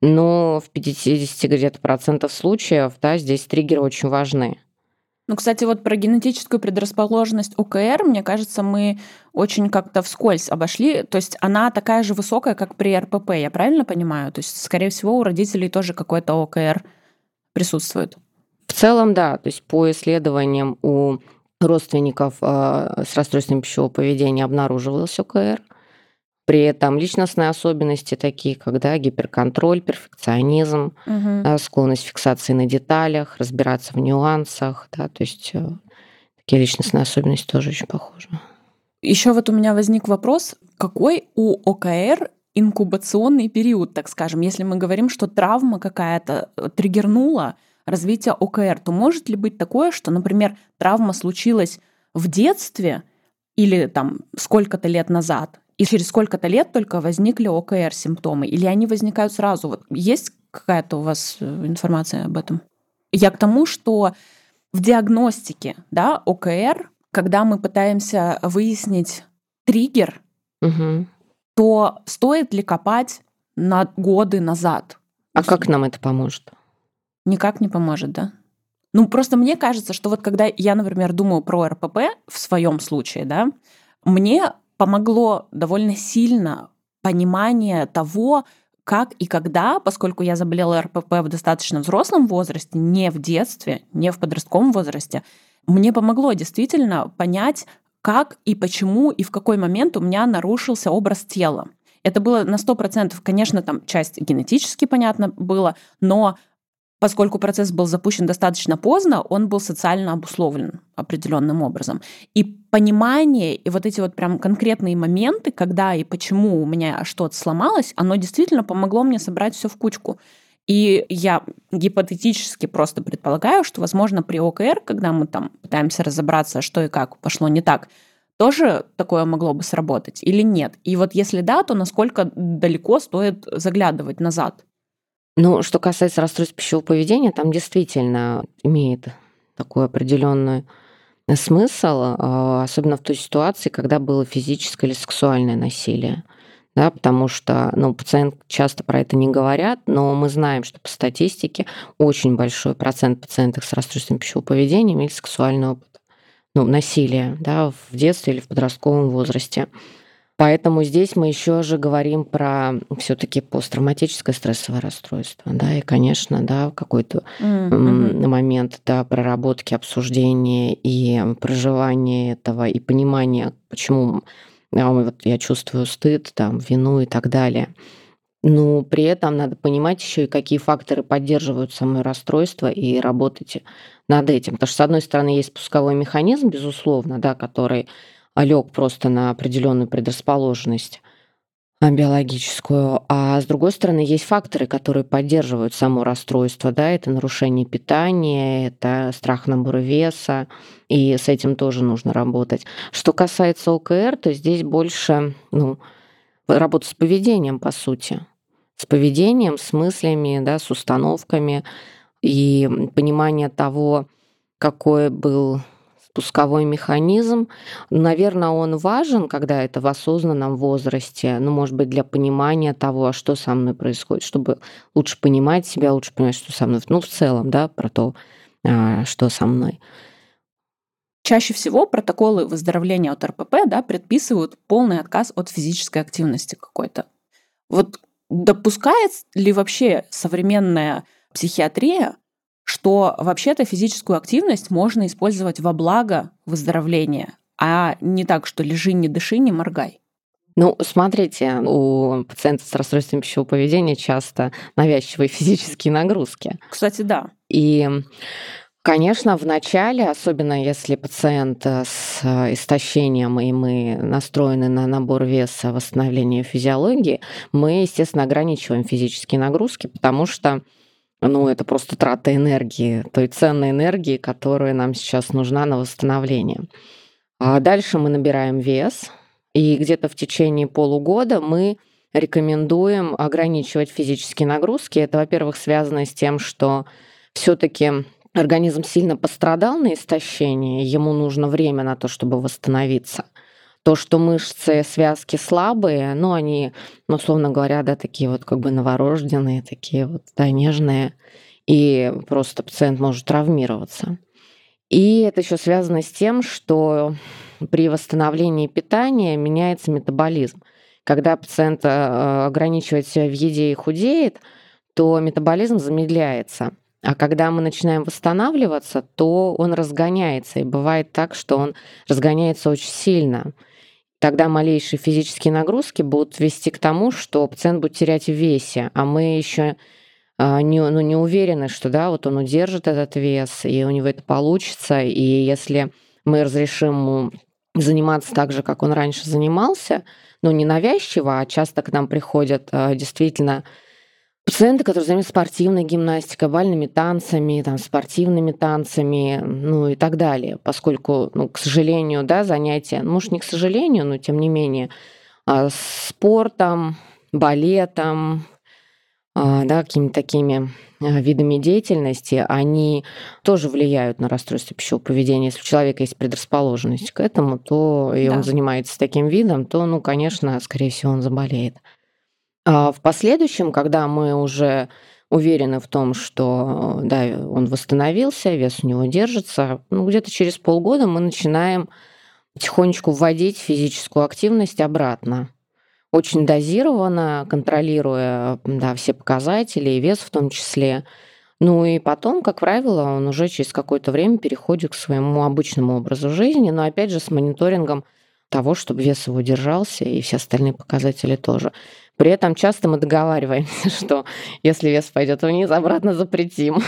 Но в 50 где-то процентов случаев да, здесь триггеры очень важны. Ну, кстати, вот про генетическую предрасположенность ОКР, мне кажется, мы очень как-то вскользь обошли. То есть она такая же высокая, как при РПП, я правильно понимаю? То есть, скорее всего, у родителей тоже какой-то ОКР присутствует. В целом, да. То есть по исследованиям у родственников э, с расстройством пищевого поведения обнаруживался ОКР. При этом личностные особенности, такие как да, гиперконтроль, перфекционизм, угу. склонность фиксации на деталях, разбираться в нюансах, да, то есть э, такие личностные особенности тоже очень похожи. Еще вот у меня возник вопрос, какой у ОКР инкубационный период, так скажем, если мы говорим, что травма какая-то э, триггернула развитие ОКР, то может ли быть такое, что, например, травма случилась в детстве или там сколько-то лет назад, и через сколько-то лет только возникли ОКР-симптомы? Или они возникают сразу? Вот есть какая-то у вас э, информация об этом? Я к тому, что в диагностике да, ОКР, когда мы пытаемся выяснить триггер, Мгм. то стоит ли копать на годы назад? А как нам это поможет? Никак не поможет, да? Ну, просто мне кажется, что вот когда я, например, думаю про РПП в своем случае, да, мне помогло довольно сильно понимание того, как и когда, поскольку я заболела РПП в достаточно взрослом возрасте, не в детстве, не в подростковом возрасте, мне помогло действительно понять, как и почему и в какой момент у меня нарушился образ тела. Это было на 100%, конечно, там часть генетически понятно было, но поскольку процесс был запущен достаточно поздно, он был социально обусловлен определенным образом. И понимание, и вот эти вот прям конкретные моменты, когда и почему у меня что-то сломалось, оно действительно помогло мне собрать все в кучку. И я гипотетически просто предполагаю, что, возможно, при ОКР, когда мы там пытаемся разобраться, что и как пошло не так, тоже такое могло бы сработать или нет? И вот если да, то насколько далеко стоит заглядывать назад? Ну, что касается расстройств пищевого поведения, там действительно имеет такой определенный смысл, а, особенно в той ситуации, когда было физическое или сексуальное насилие да, потому что ну, пациенты часто про это не говорят, но мы знаем, что по статистике очень большой процент пациентов с расстройством пищевого поведения имели сексуальный опыт ну, насилия да, в детстве или в подростковом возрасте. Поэтому здесь мы еще же говорим про все-таки посттравматическое стрессовое расстройство, да, и, конечно, да, какой-то mm-hmm. момент да, проработки, обсуждения и проживания этого и понимания, почему а вот я чувствую стыд, там, вину и так далее. Но при этом надо понимать еще и какие факторы поддерживают самое расстройство и работать над этим. Потому что, с одной стороны, есть спусковой механизм, безусловно, да, который лег просто на определенную предрасположенность а, биологическую, а с другой стороны есть факторы, которые поддерживают само расстройство, да, это нарушение питания, это страх набора веса, и с этим тоже нужно работать. Что касается ОКР, то здесь больше, ну, работа с поведением, по сути, с поведением, с мыслями, да, с установками и понимание того, какой был пусковой механизм. Наверное, он важен, когда это в осознанном возрасте, ну, может быть, для понимания того, а что со мной происходит, чтобы лучше понимать себя, лучше понимать, что со мной, ну, в целом, да, про то, а, что со мной. Чаще всего протоколы выздоровления от РПП да, предписывают полный отказ от физической активности какой-то. Вот допускает ли вообще современная психиатрия что вообще-то физическую активность можно использовать во благо выздоровления, а не так, что лежи, не дыши, не моргай. Ну, смотрите, у пациентов с расстройством пищевого поведения часто навязчивые физические нагрузки. Кстати, да. И Конечно, в начале, особенно если пациент с истощением, и мы настроены на набор веса, восстановление физиологии, мы, естественно, ограничиваем физические нагрузки, потому что ну, это просто трата энергии, той ценной энергии, которая нам сейчас нужна на восстановление. А дальше мы набираем вес, и где-то в течение полугода мы рекомендуем ограничивать физические нагрузки. Это, во-первых, связано с тем, что все-таки организм сильно пострадал на истощение, ему нужно время на то, чтобы восстановиться. То, что мышцы, связки слабые, ну, они, ну, условно говоря, да, такие вот как бы новорожденные, такие вот, да, нежные, и просто пациент может травмироваться. И это еще связано с тем, что при восстановлении питания меняется метаболизм. Когда пациент э, ограничивает себя в еде и худеет, то метаболизм замедляется. А когда мы начинаем восстанавливаться, то он разгоняется. И бывает так, что он разгоняется очень сильно тогда малейшие физические нагрузки будут вести к тому, что пациент будет терять в весе, а мы еще а, не, ну, не уверены, что да, вот он удержит этот вес, и у него это получится. И если мы разрешим ему заниматься так же, как он раньше занимался, ну, не навязчиво, а часто к нам приходят а, действительно Пациенты, которые занимаются спортивной гимнастикой, бальными танцами, там, спортивными танцами, ну и так далее, поскольку, ну, к сожалению, да, занятия, ну, может, не к сожалению, но тем не менее, а, спортом, балетом, а, да, какими-то такими а, видами деятельности, они тоже влияют на расстройство пищевого поведения. Если у человека есть предрасположенность к этому, то и да. он занимается таким видом, то, ну, конечно, скорее всего, он заболеет. А в последующем, когда мы уже уверены в том, что да, он восстановился, вес у него держится, ну, где-то через полгода мы начинаем потихонечку вводить физическую активность обратно очень дозированно, контролируя да, все показатели и вес в том числе. Ну и потом, как правило, он уже через какое-то время переходит к своему обычному образу жизни, но опять же с мониторингом того, чтобы вес его держался и все остальные показатели тоже. При этом часто мы договариваемся, что если вес пойдет вниз, обратно запретим.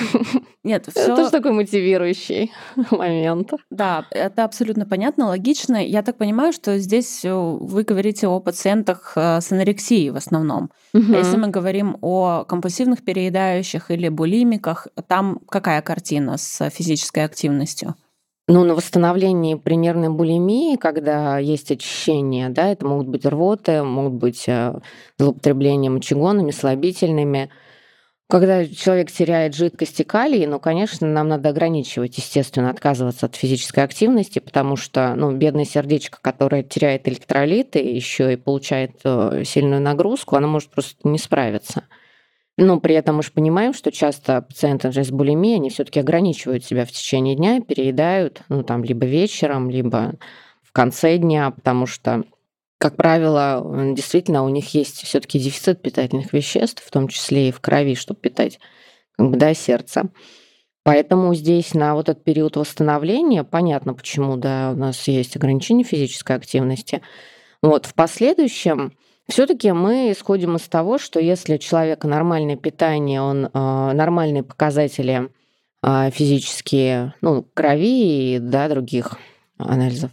Нет, все... Это тоже такой мотивирующий момент. Да, это абсолютно понятно, логично. Я так понимаю, что здесь э, вы говорите о пациентах э, с анорексией в основном. Угу. А если мы говорим о компульсивных переедающих или булимиках, там какая картина с физической активностью? Ну, на восстановлении при нервной булимии, когда есть очищение, да, это могут быть рвоты, могут быть э, злоупотребления мочегонами, слабительными. Когда человек теряет жидкость и калий, ну, конечно, нам надо ограничивать, естественно, отказываться от физической активности, потому что, ну, бедное сердечко, которое теряет электролиты, еще и получает э, сильную нагрузку, оно может просто не справиться. Но при этом мы же понимаем, что часто пациенты с булимией, они все таки ограничивают себя в течение дня, переедают, ну, там, либо вечером, либо в конце дня, потому что как правило, действительно у них есть все таки дефицит питательных веществ, в том числе и в крови, чтобы питать как бы, да, сердце. Поэтому здесь на вот этот период восстановления понятно, почему да, у нас есть ограничение физической активности. Вот, в последующем все-таки мы исходим из того, что если у человека нормальное питание, он э, нормальные показатели э, физические, ну, крови и да, других анализов,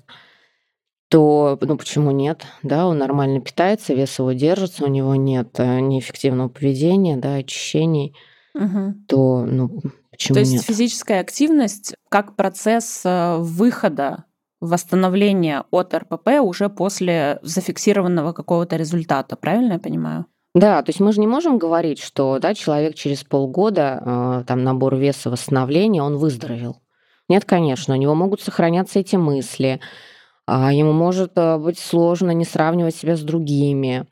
то ну почему нет? Да, он нормально питается, вес его держится, у него нет э, неэффективного поведения, да, очищений, угу. то ну почему То есть нет? физическая активность как процесс э, выхода восстановления от РПП уже после зафиксированного какого-то результата, правильно я понимаю? Да, то есть мы же не можем говорить, что да, человек через полгода, э, там набор веса, восстановления, он выздоровел. Нет, конечно, у него могут сохраняться эти мысли, а ему может э, быть сложно не сравнивать себя с другими.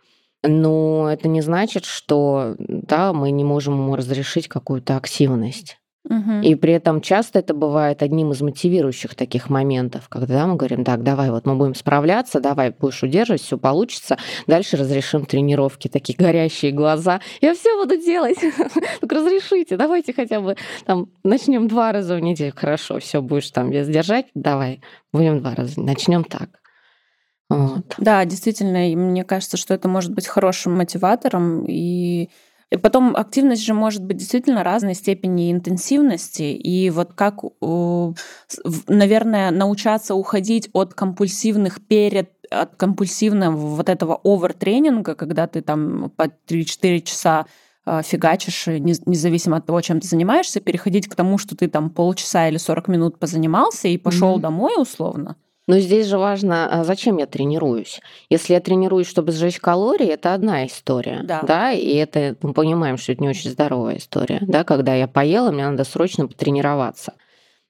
Но это не значит, что да, мы не можем ему разрешить какую-то активность. Угу. И при этом часто это бывает одним из мотивирующих таких моментов, когда мы говорим, так, давай, вот мы будем справляться, давай, будешь удерживать, все получится, дальше разрешим тренировки, такие горящие глаза, я все буду делать, так разрешите, давайте хотя бы там начнем два раза в неделю, хорошо, все будешь там вес держать, давай, будем два раза, начнем так. Вот. Да, действительно, мне кажется, что это может быть хорошим мотиватором и и потом активность же может быть действительно разной степени интенсивности. И вот как, наверное, научаться уходить от компульсивных перед от компульсивного вот этого овертренинга, когда ты там по 3-4 часа а, фигачишь, независимо от того, чем ты занимаешься, переходить к тому, что ты там полчаса или 40 минут позанимался и пошел mm-hmm. домой условно. Но здесь же важно, а зачем я тренируюсь. Если я тренируюсь, чтобы сжечь калории, это одна история. Да. да и это мы понимаем, что это не очень здоровая история. Да, когда я поела, мне надо срочно потренироваться.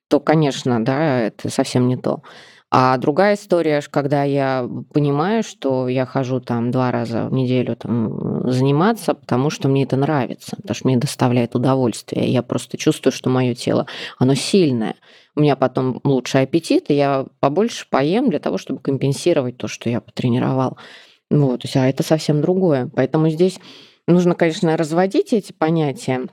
То, конечно, да, это совсем не то. А другая история, когда я понимаю, что я хожу там два раза в неделю там, заниматься, потому что мне это нравится, потому что мне доставляет удовольствие. Я просто чувствую, что мое тело, оно сильное у меня потом лучший аппетит, и я побольше поем для того, чтобы компенсировать то, что я потренировал. Вот, то есть, а это совсем другое. Поэтому здесь нужно, конечно, разводить эти понятия.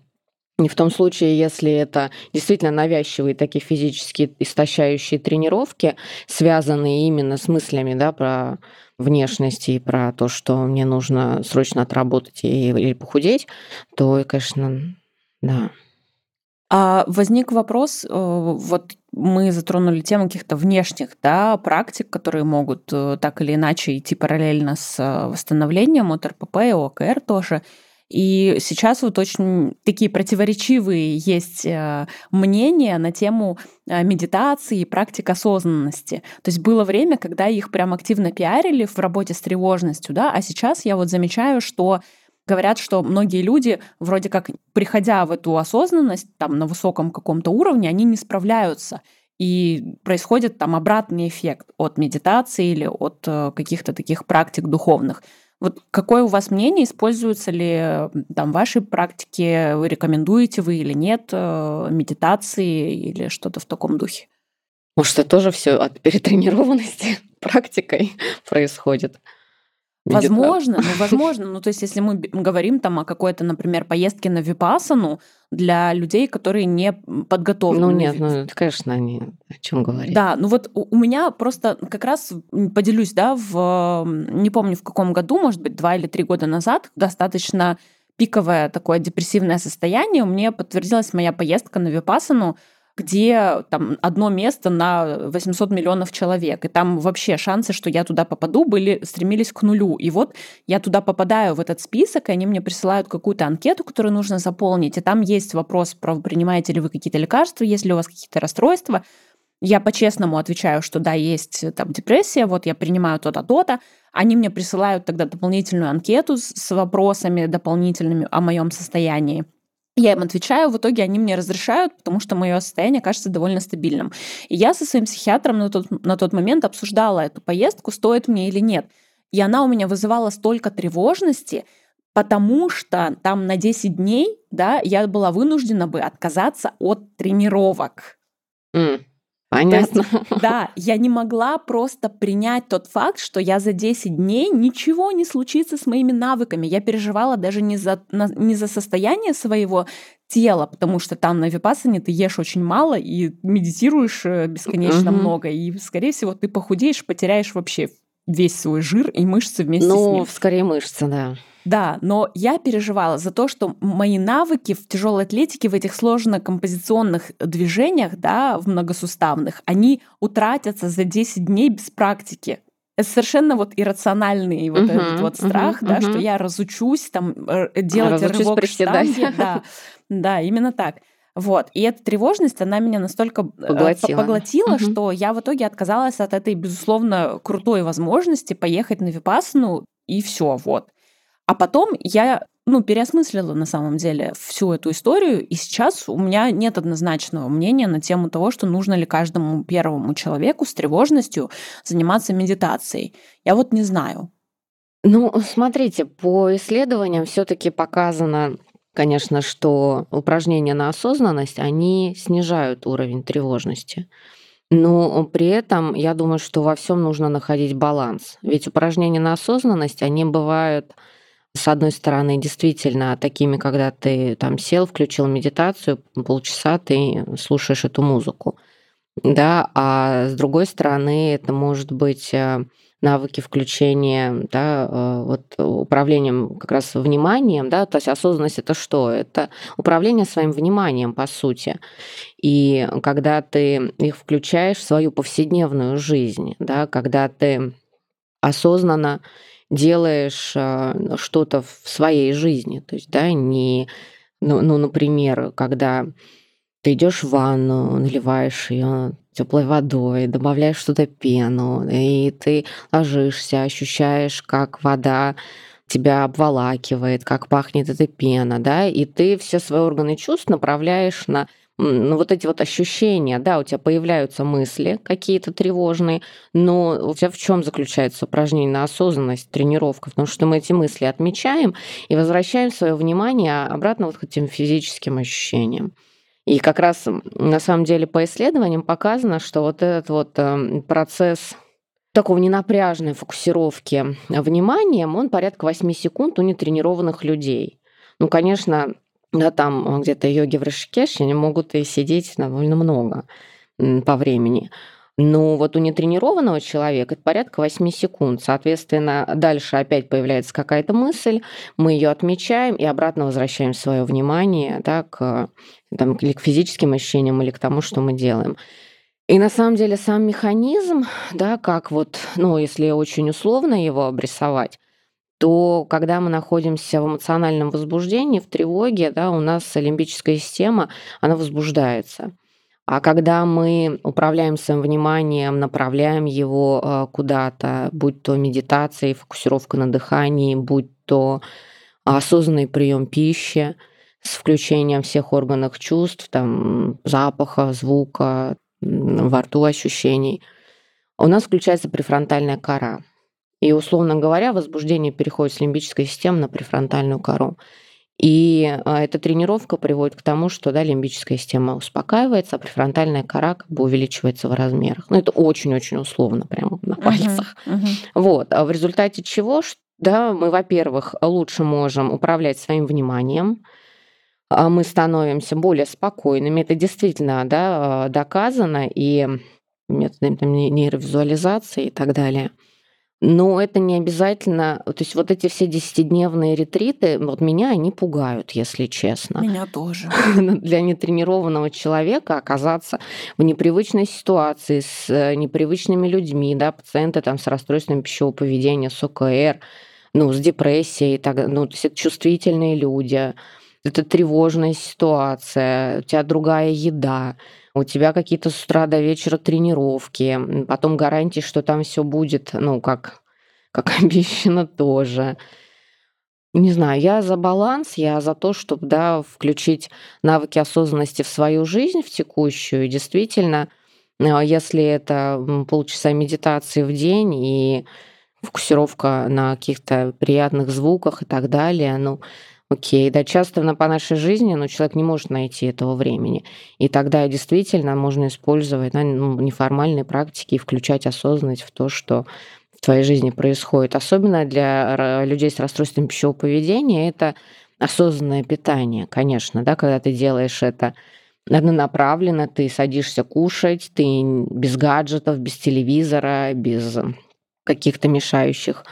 Не в том случае, если это действительно навязчивые такие физические истощающие тренировки, связанные именно с мыслями да, про внешность и про то, что мне нужно срочно отработать и, похудеть, то, конечно, да. А возник вопрос, э, вот мы затронули тему каких-то внешних да, практик, которые могут э, так или иначе идти параллельно с э, восстановлением от РПП и ОКР тоже. И сейчас вот очень такие противоречивые есть мнения на тему медитации и практик осознанности. То есть было время, когда их прям активно пиарили в работе с тревожностью, да, а сейчас я вот замечаю, что Говорят, что многие люди, вроде как приходя в эту осознанность, там на высоком каком-то уровне, они не справляются. И происходит там обратный эффект от медитации или от э, каких-то таких практик духовных. Вот какое у вас мнение, используются ли там ваши практики, вы рекомендуете вы или нет э, медитации или что-то в таком духе? Может, это тоже все от перетренированности практикой происходит? Возможно, ну, возможно. Ну, то есть, если мы говорим там о какой-то, например, поездке на Випасану для людей, которые не подготовлены. Ну, нет, ну, конечно, они о чем говорят. Да, ну вот у меня просто как раз поделюсь, да, в, не помню в каком году, может быть, два или три года назад, достаточно пиковое такое депрессивное состояние, у меня подтвердилась моя поездка на Випасану, где там одно место на 800 миллионов человек, и там вообще шансы, что я туда попаду, были стремились к нулю. И вот я туда попадаю в этот список, и они мне присылают какую-то анкету, которую нужно заполнить, и там есть вопрос про принимаете ли вы какие-то лекарства, есть ли у вас какие-то расстройства. Я по-честному отвечаю, что да, есть там депрессия, вот я принимаю то-то, то-то. Они мне присылают тогда дополнительную анкету с вопросами дополнительными о моем состоянии. Я им отвечаю, в итоге они мне разрешают, потому что мое состояние кажется довольно стабильным. И я со своим психиатром на тот, на тот момент обсуждала эту поездку, стоит мне или нет. И она у меня вызывала столько тревожности, потому что там на 10 дней да, я была вынуждена бы отказаться от тренировок. Mm. Понятно. Есть, да, я не могла просто принять тот факт, что я за 10 дней ничего не случится с моими навыками. Я переживала даже не за, не за состояние своего тела, потому что там на випассане ты ешь очень мало и медитируешь э, бесконечно угу. много, и, скорее всего, ты похудеешь, потеряешь вообще весь свой жир и мышцы вместе ну, с ним. Ну, скорее мышцы, да. Да, но я переживала за то, что мои навыки в тяжелой атлетике, в этих сложных композиционных движениях, да, в многосуставных, они утратятся за 10 дней без практики. Это совершенно вот иррациональный вот uh-huh, этот вот страх, uh-huh, да, uh-huh. что я разучусь там э, делать разучусь рывок приседать. штанги. Да, да, именно так. Вот. И эта тревожность, она меня настолько э, поглотила, поглотила угу. что я в итоге отказалась от этой, безусловно, крутой возможности поехать на Випасну, и все, вот. А потом я ну, переосмыслила на самом деле всю эту историю, и сейчас у меня нет однозначного мнения на тему того, что нужно ли каждому первому человеку с тревожностью заниматься медитацией. Я вот не знаю. Ну, смотрите, по исследованиям все-таки показано, конечно, что упражнения на осознанность, они снижают уровень тревожности. Но при этом я думаю, что во всем нужно находить баланс. Ведь упражнения на осознанность, они бывают с одной стороны, действительно такими, когда ты там сел, включил медитацию, полчаса ты слушаешь эту музыку. Да, а с другой стороны, это может быть э, навыки включения, да, э, вот управлением как раз вниманием, да, то есть осознанность это что? Это управление своим вниманием, по сути. И когда ты их включаешь в свою повседневную жизнь, да, когда ты осознанно делаешь а, что-то в своей жизни. То есть, да, не, ну, ну например, когда ты идешь в ванну, наливаешь ее теплой водой, добавляешь туда пену, и ты ложишься, ощущаешь, как вода тебя обволакивает, как пахнет эта пена, да, и ты все свои органы чувств направляешь на ну, вот эти вот ощущения, да, у тебя появляются мысли какие-то тревожные, но у тебя в чем заключается упражнение на осознанность, тренировка? Потому что мы эти мысли отмечаем и возвращаем свое внимание обратно вот к этим физическим ощущениям. И как раз на самом деле по исследованиям показано, что вот этот вот эм, процесс такого ненапряжной фокусировки вниманием, он порядка 8 секунд у нетренированных людей. Ну, конечно, да, там где-то йоги в Ришикеше, они могут и сидеть довольно много по времени. Но вот у нетренированного человека это порядка 8 секунд. Соответственно, дальше опять появляется какая-то мысль, мы ее отмечаем и обратно возвращаем свое внимание да, к, там, или к физическим ощущениям, или к тому, что мы делаем. И на самом деле сам механизм, да, как вот, ну, если очень условно его обрисовать, то когда мы находимся в эмоциональном возбуждении, в тревоге, да, у нас лимбическая система, она возбуждается. А когда мы управляем своим вниманием, направляем его э, куда-то, будь то медитация фокусировка на дыхании, будь то осознанный прием пищи с включением всех органов чувств, там, запаха, звука, во рту ощущений, у нас включается префронтальная кора. И, условно говоря, возбуждение переходит с лимбической системы на префронтальную кору. И а, эта тренировка приводит к тому, что да, лимбическая система успокаивается, а префронтальная кора как бы увеличивается в размерах. Ну, это очень-очень условно, прямо на пальцах. Uh-huh, uh-huh. Вот. А в результате чего да, мы, во-первых, лучше можем управлять своим вниманием, а мы становимся более спокойными. Это действительно да, доказано и методами нейровизуализации и так далее. Но это не обязательно, то есть вот эти все десятидневные ретриты, вот меня они пугают, если честно. Меня тоже. Для нетренированного человека оказаться в непривычной ситуации с э, непривычными людьми, да, пациенты там с расстройством пищевого поведения, с ОКР, ну, с депрессией, так, ну, то есть это чувствительные люди, это тревожная ситуация, у тебя другая еда, у тебя какие-то с утра до вечера тренировки, потом гарантии, что там все будет, ну, как, как обещано тоже. Не знаю, я за баланс, я за то, чтобы, да, включить навыки осознанности в свою жизнь, в текущую. И действительно, а, если это полчаса медитации в день и фокусировка на каких-то приятных звуках и так далее, ну, Окей, да, часто на, по нашей жизни, но человек не может найти этого времени. И тогда действительно можно использовать да, ну, неформальные практики и включать осознанность в то, что в твоей жизни происходит. Особенно для людей с расстройством пищевого поведения это осознанное питание, конечно, да, когда ты делаешь это однонаправленно, ты садишься кушать, ты без гаджетов, без телевизора, без каких-то мешающих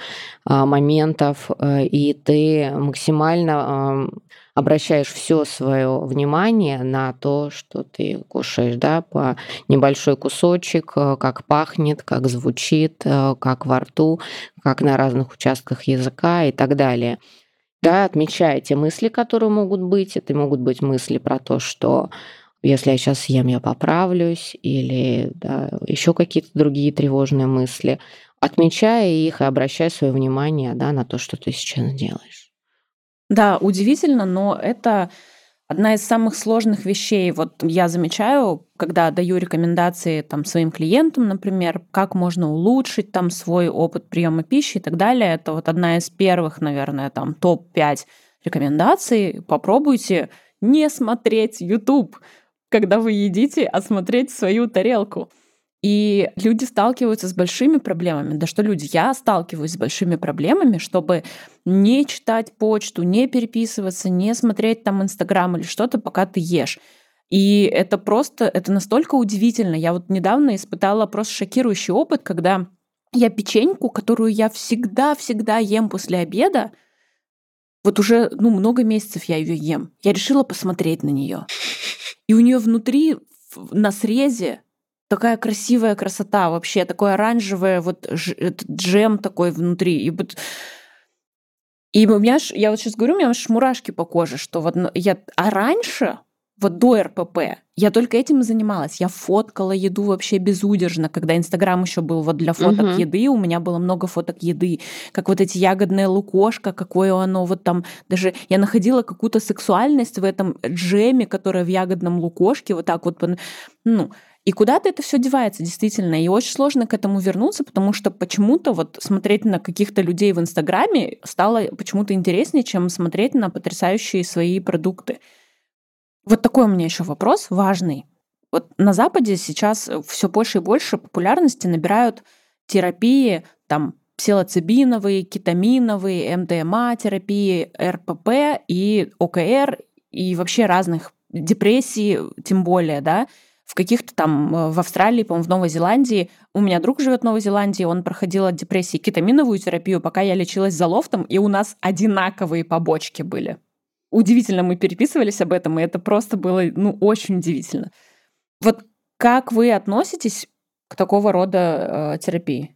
а, моментов, э, и ты максимально обращаешь все свое внимание на то, что ты кушаешь, да, по небольшой кусочек, э, как пахнет, как звучит, э, как во рту, как на разных участках языка и так далее. Да, отмечая те мысли, которые могут быть. Это могут быть мысли про то, что если я сейчас съем, я поправлюсь, или да, еще какие-то другие тревожные мысли отмечая их и обращая свое внимание да, на то, что ты сейчас делаешь. Да, удивительно, но это одна из самых сложных вещей. Вот я замечаю, когда даю рекомендации там, своим клиентам, например, как можно улучшить там, свой опыт приема пищи и так далее. Это вот одна из первых, наверное, там топ-5 рекомендаций. Попробуйте не смотреть YouTube, когда вы едите, а смотреть свою тарелку. И люди сталкиваются с большими проблемами. Да что люди, я сталкиваюсь с большими проблемами, чтобы не читать почту, не переписываться, не смотреть там Инстаграм или что-то, пока ты ешь. И это просто, это настолько удивительно. Я вот недавно испытала просто шокирующий опыт, когда я печеньку, которую я всегда-всегда ем после обеда, вот уже ну, много месяцев я ее ем. Я решила посмотреть на нее. И у нее внутри на срезе такая красивая красота вообще, такое оранжевое, вот джем такой внутри. И вот и у меня, я вот сейчас говорю, у меня аж мурашки по коже, что вот я... А раньше, вот до РПП, я только этим и занималась. Я фоткала еду вообще безудержно, когда Инстаграм еще был вот для фоток uh-huh. еды, у меня было много фоток еды, как вот эти ягодное лукошко, какое оно вот там, даже я находила какую-то сексуальность в этом джеме, которое в ягодном лукошке, вот так вот, ну, и куда-то это все девается, действительно. И очень сложно к этому вернуться, потому что почему-то вот смотреть на каких-то людей в Инстаграме стало почему-то интереснее, чем смотреть на потрясающие свои продукты. Вот такой у меня еще вопрос важный. Вот на Западе сейчас все больше и больше популярности набирают терапии там псилоцибиновые, кетаминовые, МДМА-терапии, РПП и ОКР, и вообще разных депрессий, тем более, да, в каких-то там э, в Австралии, по-моему, в Новой Зеландии. У меня друг живет в Новой Зеландии, он проходил от депрессии кетаминовую терапию, пока я лечилась за лофтом, и у нас одинаковые побочки были. Удивительно, мы переписывались об этом, и это просто было, ну, очень удивительно. Вот как вы относитесь к такого рода э, терапии?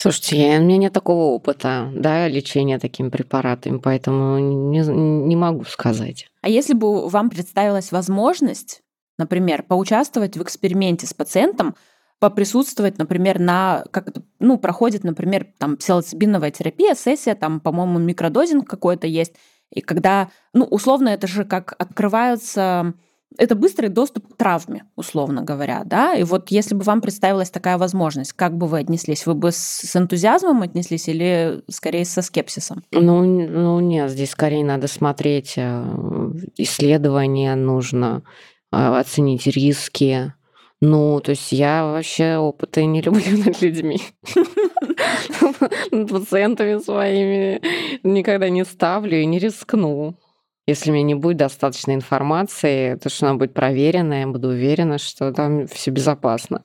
Слушайте, у меня нет такого опыта, да, лечения такими препаратами, поэтому не, не могу сказать. А если бы вам представилась возможность Например, поучаствовать в эксперименте с пациентом, поприсутствовать, например, на, как это, ну, проходит, например, там псилоцибиновая терапия, сессия, там, по-моему, микродозинг какой-то есть, И когда, ну, условно, это же как открываются это быстрый доступ к травме, условно говоря, да, и вот если бы вам представилась такая возможность, как бы вы отнеслись? Вы бы с энтузиазмом отнеслись или скорее со скепсисом? Ну, ну нет, здесь скорее надо смотреть э, исследования, нужно оценить риски. Ну, то есть я вообще опыты не люблю над людьми. Над пациентами своими никогда не ставлю и не рискну. Если у меня не будет достаточной информации, то что она будет проверенная, я буду уверена, что там все безопасно.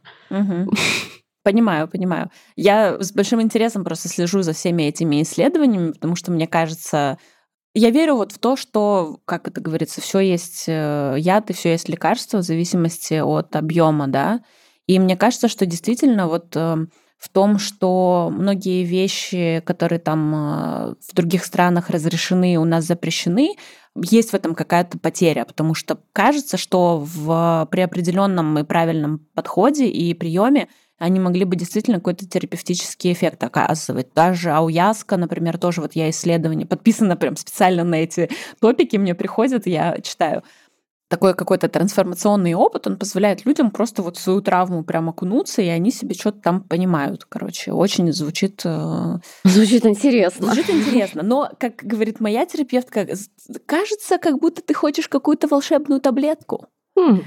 Понимаю, понимаю. Я с большим интересом просто слежу за всеми этими исследованиями, потому что мне кажется, я верю вот в то, что, как это говорится, все есть э, яд и все есть лекарство в зависимости от объема, да. И мне кажется, что действительно вот эм, в том, что многие вещи, которые там э, в других странах разрешены, у нас запрещены, есть в этом какая-то потеря, потому что кажется, что в, при определенном и правильном подходе и приеме они могли бы действительно какой-то терапевтический эффект оказывать. Даже ауяска, например, тоже вот я исследование, подписана прям специально на эти топики, мне приходят, я читаю такой какой-то трансформационный опыт, он позволяет людям просто вот свою травму прям окунуться, и они себе что-то там понимают. Короче, очень звучит... Э, звучит интересно. Звучит интересно. Но, как говорит моя терапевтка, кажется, как будто ты хочешь какую-то волшебную таблетку. Хм.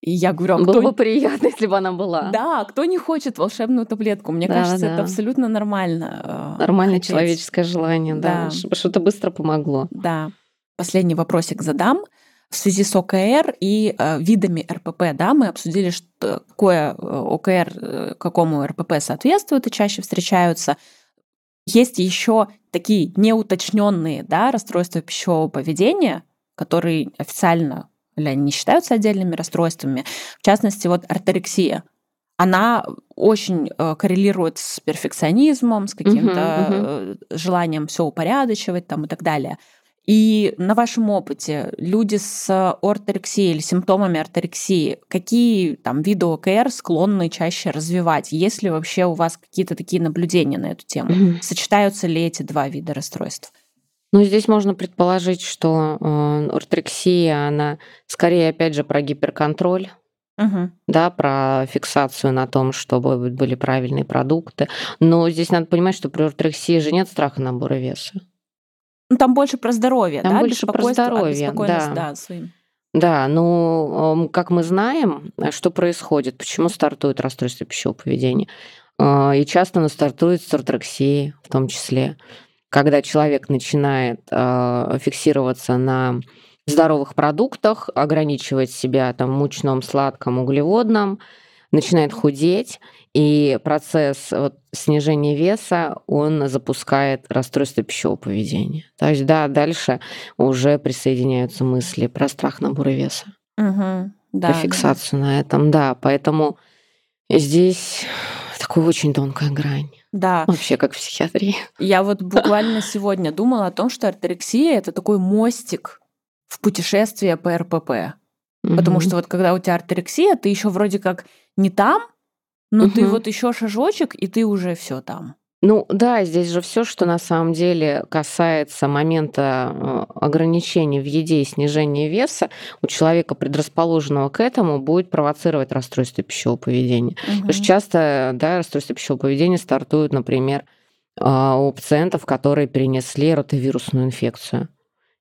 И я говорю, а Было кто... бы приятно, если бы она была. Да, кто не хочет волшебную таблетку? Мне Да, кажется, да. это абсолютно нормально. э, Нормальное хотеть. человеческое желание, да, Да. чтобы что-то быстро помогло. Да. Последний вопросик задам. В связи с ОКР и э, видами РПП, да, мы обсудили, что какое э, ОКР э, какому РПП соответствует и чаще встречаются. Есть еще такие неуточненные да, расстройства пищевого поведения, которые официально или не считаются отдельными расстройствами. В частности, вот орторексия. Она очень э, коррелирует с перфекционизмом, с каким-то Мгм, э, желанием все упорядочивать там, и так далее. И на вашем опыте люди с орторексией или симптомами орторексии, какие там виды ОКР склонны чаще развивать? Есть ли вообще у вас какие-то такие наблюдения на эту тему? Мгм. Сочетаются ли эти два вида расстройств? Ну, здесь можно предположить, что э, орторексия, она скорее, опять же, про гиперконтроль, Мгм. да, про фиксацию на том, чтобы были правильные продукты. Но здесь надо понимать, что при орторексии же нет страха набора веса. Ну, там больше про здоровье, Там да? больше про Беспокойство, здоровье, да. да, своим. Да, ну, эм, как мы знаем, э, что происходит, почему стартует расстройство пищевого поведения. Э, И часто оно стартует с орторексии в том числе. Когда человек начинает э, фиксироваться на здоровых продуктах, ограничивать себя там мучном, сладком, углеводном, начинает худеть, и процесс вот, снижения веса, он запускает расстройство пищевого поведения. То есть, да, дальше уже присоединяются мысли про страх набора веса, Мгм. Да, про да. фиксацию на этом, да. Поэтому здесь такая очень тонкая грань. Да, Вообще, как в психиатрии. я вот буквально сегодня думала о том, что орторексия это такой мостик в путешествие по РПП. Потому что вот когда у тебя орторексия, ты еще вроде как не там, но ты вот еще шажочек, и ты уже все там. Ну да, здесь же все, что на самом деле касается момента э, ограничений в еде и снижения веса, у человека, предрасположенного к этому, будет провоцировать расстройство пищевого поведения. Потому что часто да, расстройство пищевого поведения стартуют, например, а, у пациентов, которые перенесли ротовирусную инфекцию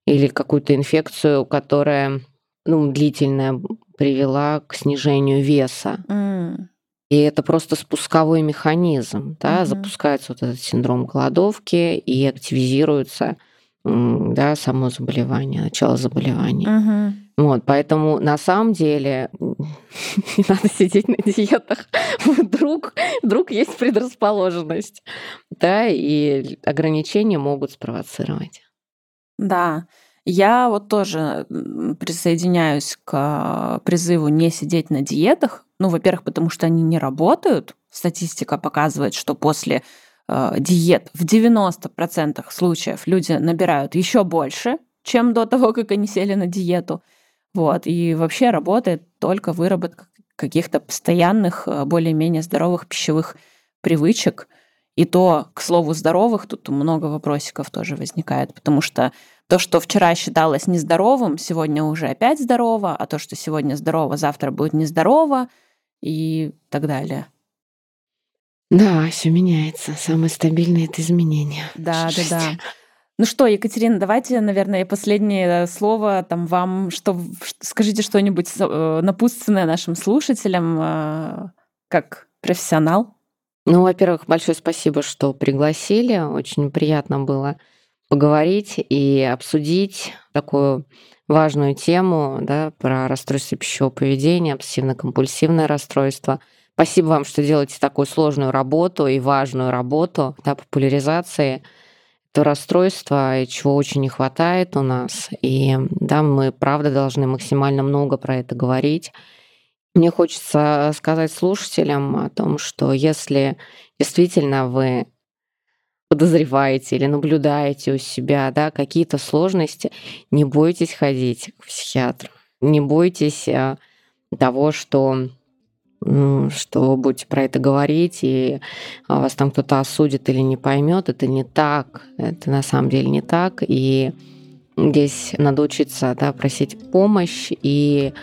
или какую-то инфекцию, которая ну, длительная привела к снижению веса. М. И это просто спусковой механизм, да, Мгм. запускается вот этот синдром голодовки и активизируется да, само заболевание, начало заболевания. Мгм. Вот, поэтому на самом деле не надо сидеть на диетах. Вдруг, вдруг есть предрасположенность. Да, и ограничения могут спровоцировать. Да. Я вот тоже присоединяюсь к а, призыву не сидеть на диетах. Ну, во-первых, потому что они не работают. Статистика показывает, что после э, диет в 90% случаев люди набирают еще больше, чем до того, как они сели на диету. Вот. И вообще работает только выработка каких-то постоянных, э, более-менее здоровых пищевых привычек. И то, к слову, здоровых, тут много вопросиков тоже возникает, потому что то, что вчера считалось нездоровым, сегодня уже опять здорово, а то, что сегодня здорово, завтра будет нездорово и так далее. Да, все меняется. Самое стабильное это изменение. Да, да, да. Ну что, Екатерина, давайте, наверное, последнее слово там вам, что скажите что-нибудь э, напутственное нашим слушателям, э, как профессионал. Ну, во-первых, большое спасибо, что пригласили. Очень приятно было поговорить и обсудить такую важную тему да, про расстройство пищевого поведения, обсессивно-компульсивное расстройство. Спасибо вам, что делаете такую сложную работу и важную работу да, популяризации это расстройство, чего очень не хватает у нас. И да, мы, правда, должны максимально много про это говорить. Мне хочется сказать слушателям о том, что если действительно вы подозреваете или наблюдаете у себя да, какие-то сложности, не бойтесь ходить к психиатру. Не бойтесь э, того, что что будете про это говорить, и а, вас там кто-то осудит или не поймет, это не так, это на самом деле не так, и здесь надо учиться да, просить помощь и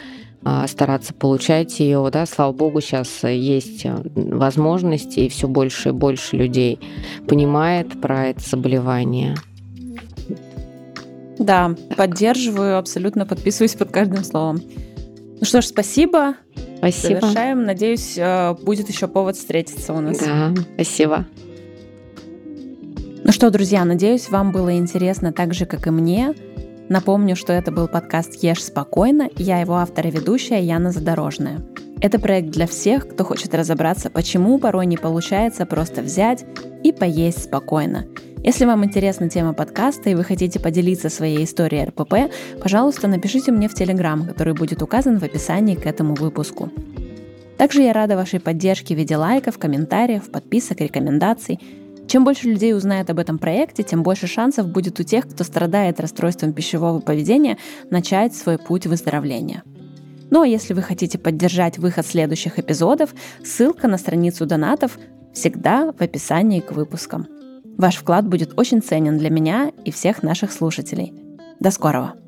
стараться получать ее, да, слава богу, сейчас есть а, возможности, и все больше и больше людей понимает про это заболевание. Да, поддерживаю, абсолютно подписываюсь под каждым словом. Ну что ж, спасибо. Спасибо. Завершаем. Надеюсь, э, будет еще повод встретиться у нас. Да, спасибо. Ну что, друзья, надеюсь, вам было интересно так же, как и мне. Напомню, что это был подкаст «Ешь спокойно». Я его автор и ведущая Яна Задорожная. Это проект для всех, кто хочет разобраться, почему порой не получается просто взять и поесть спокойно – если вам интересна тема подкаста и вы хотите поделиться своей историей РПП, пожалуйста, напишите мне в Телеграм, который будет указан в описании к этому выпуску. Также я рада вашей поддержке в виде лайков, комментариев, подписок, рекомендаций. Чем больше людей узнает об этом проекте, тем больше шансов будет у тех, кто страдает расстройством пищевого поведения, начать свой путь выздоровления. Ну а если вы хотите поддержать выход следующих эпизодов, ссылка на страницу донатов всегда в описании к выпускам. Ваш вклад будет очень ценен для меня и всех наших слушателей. До скорого!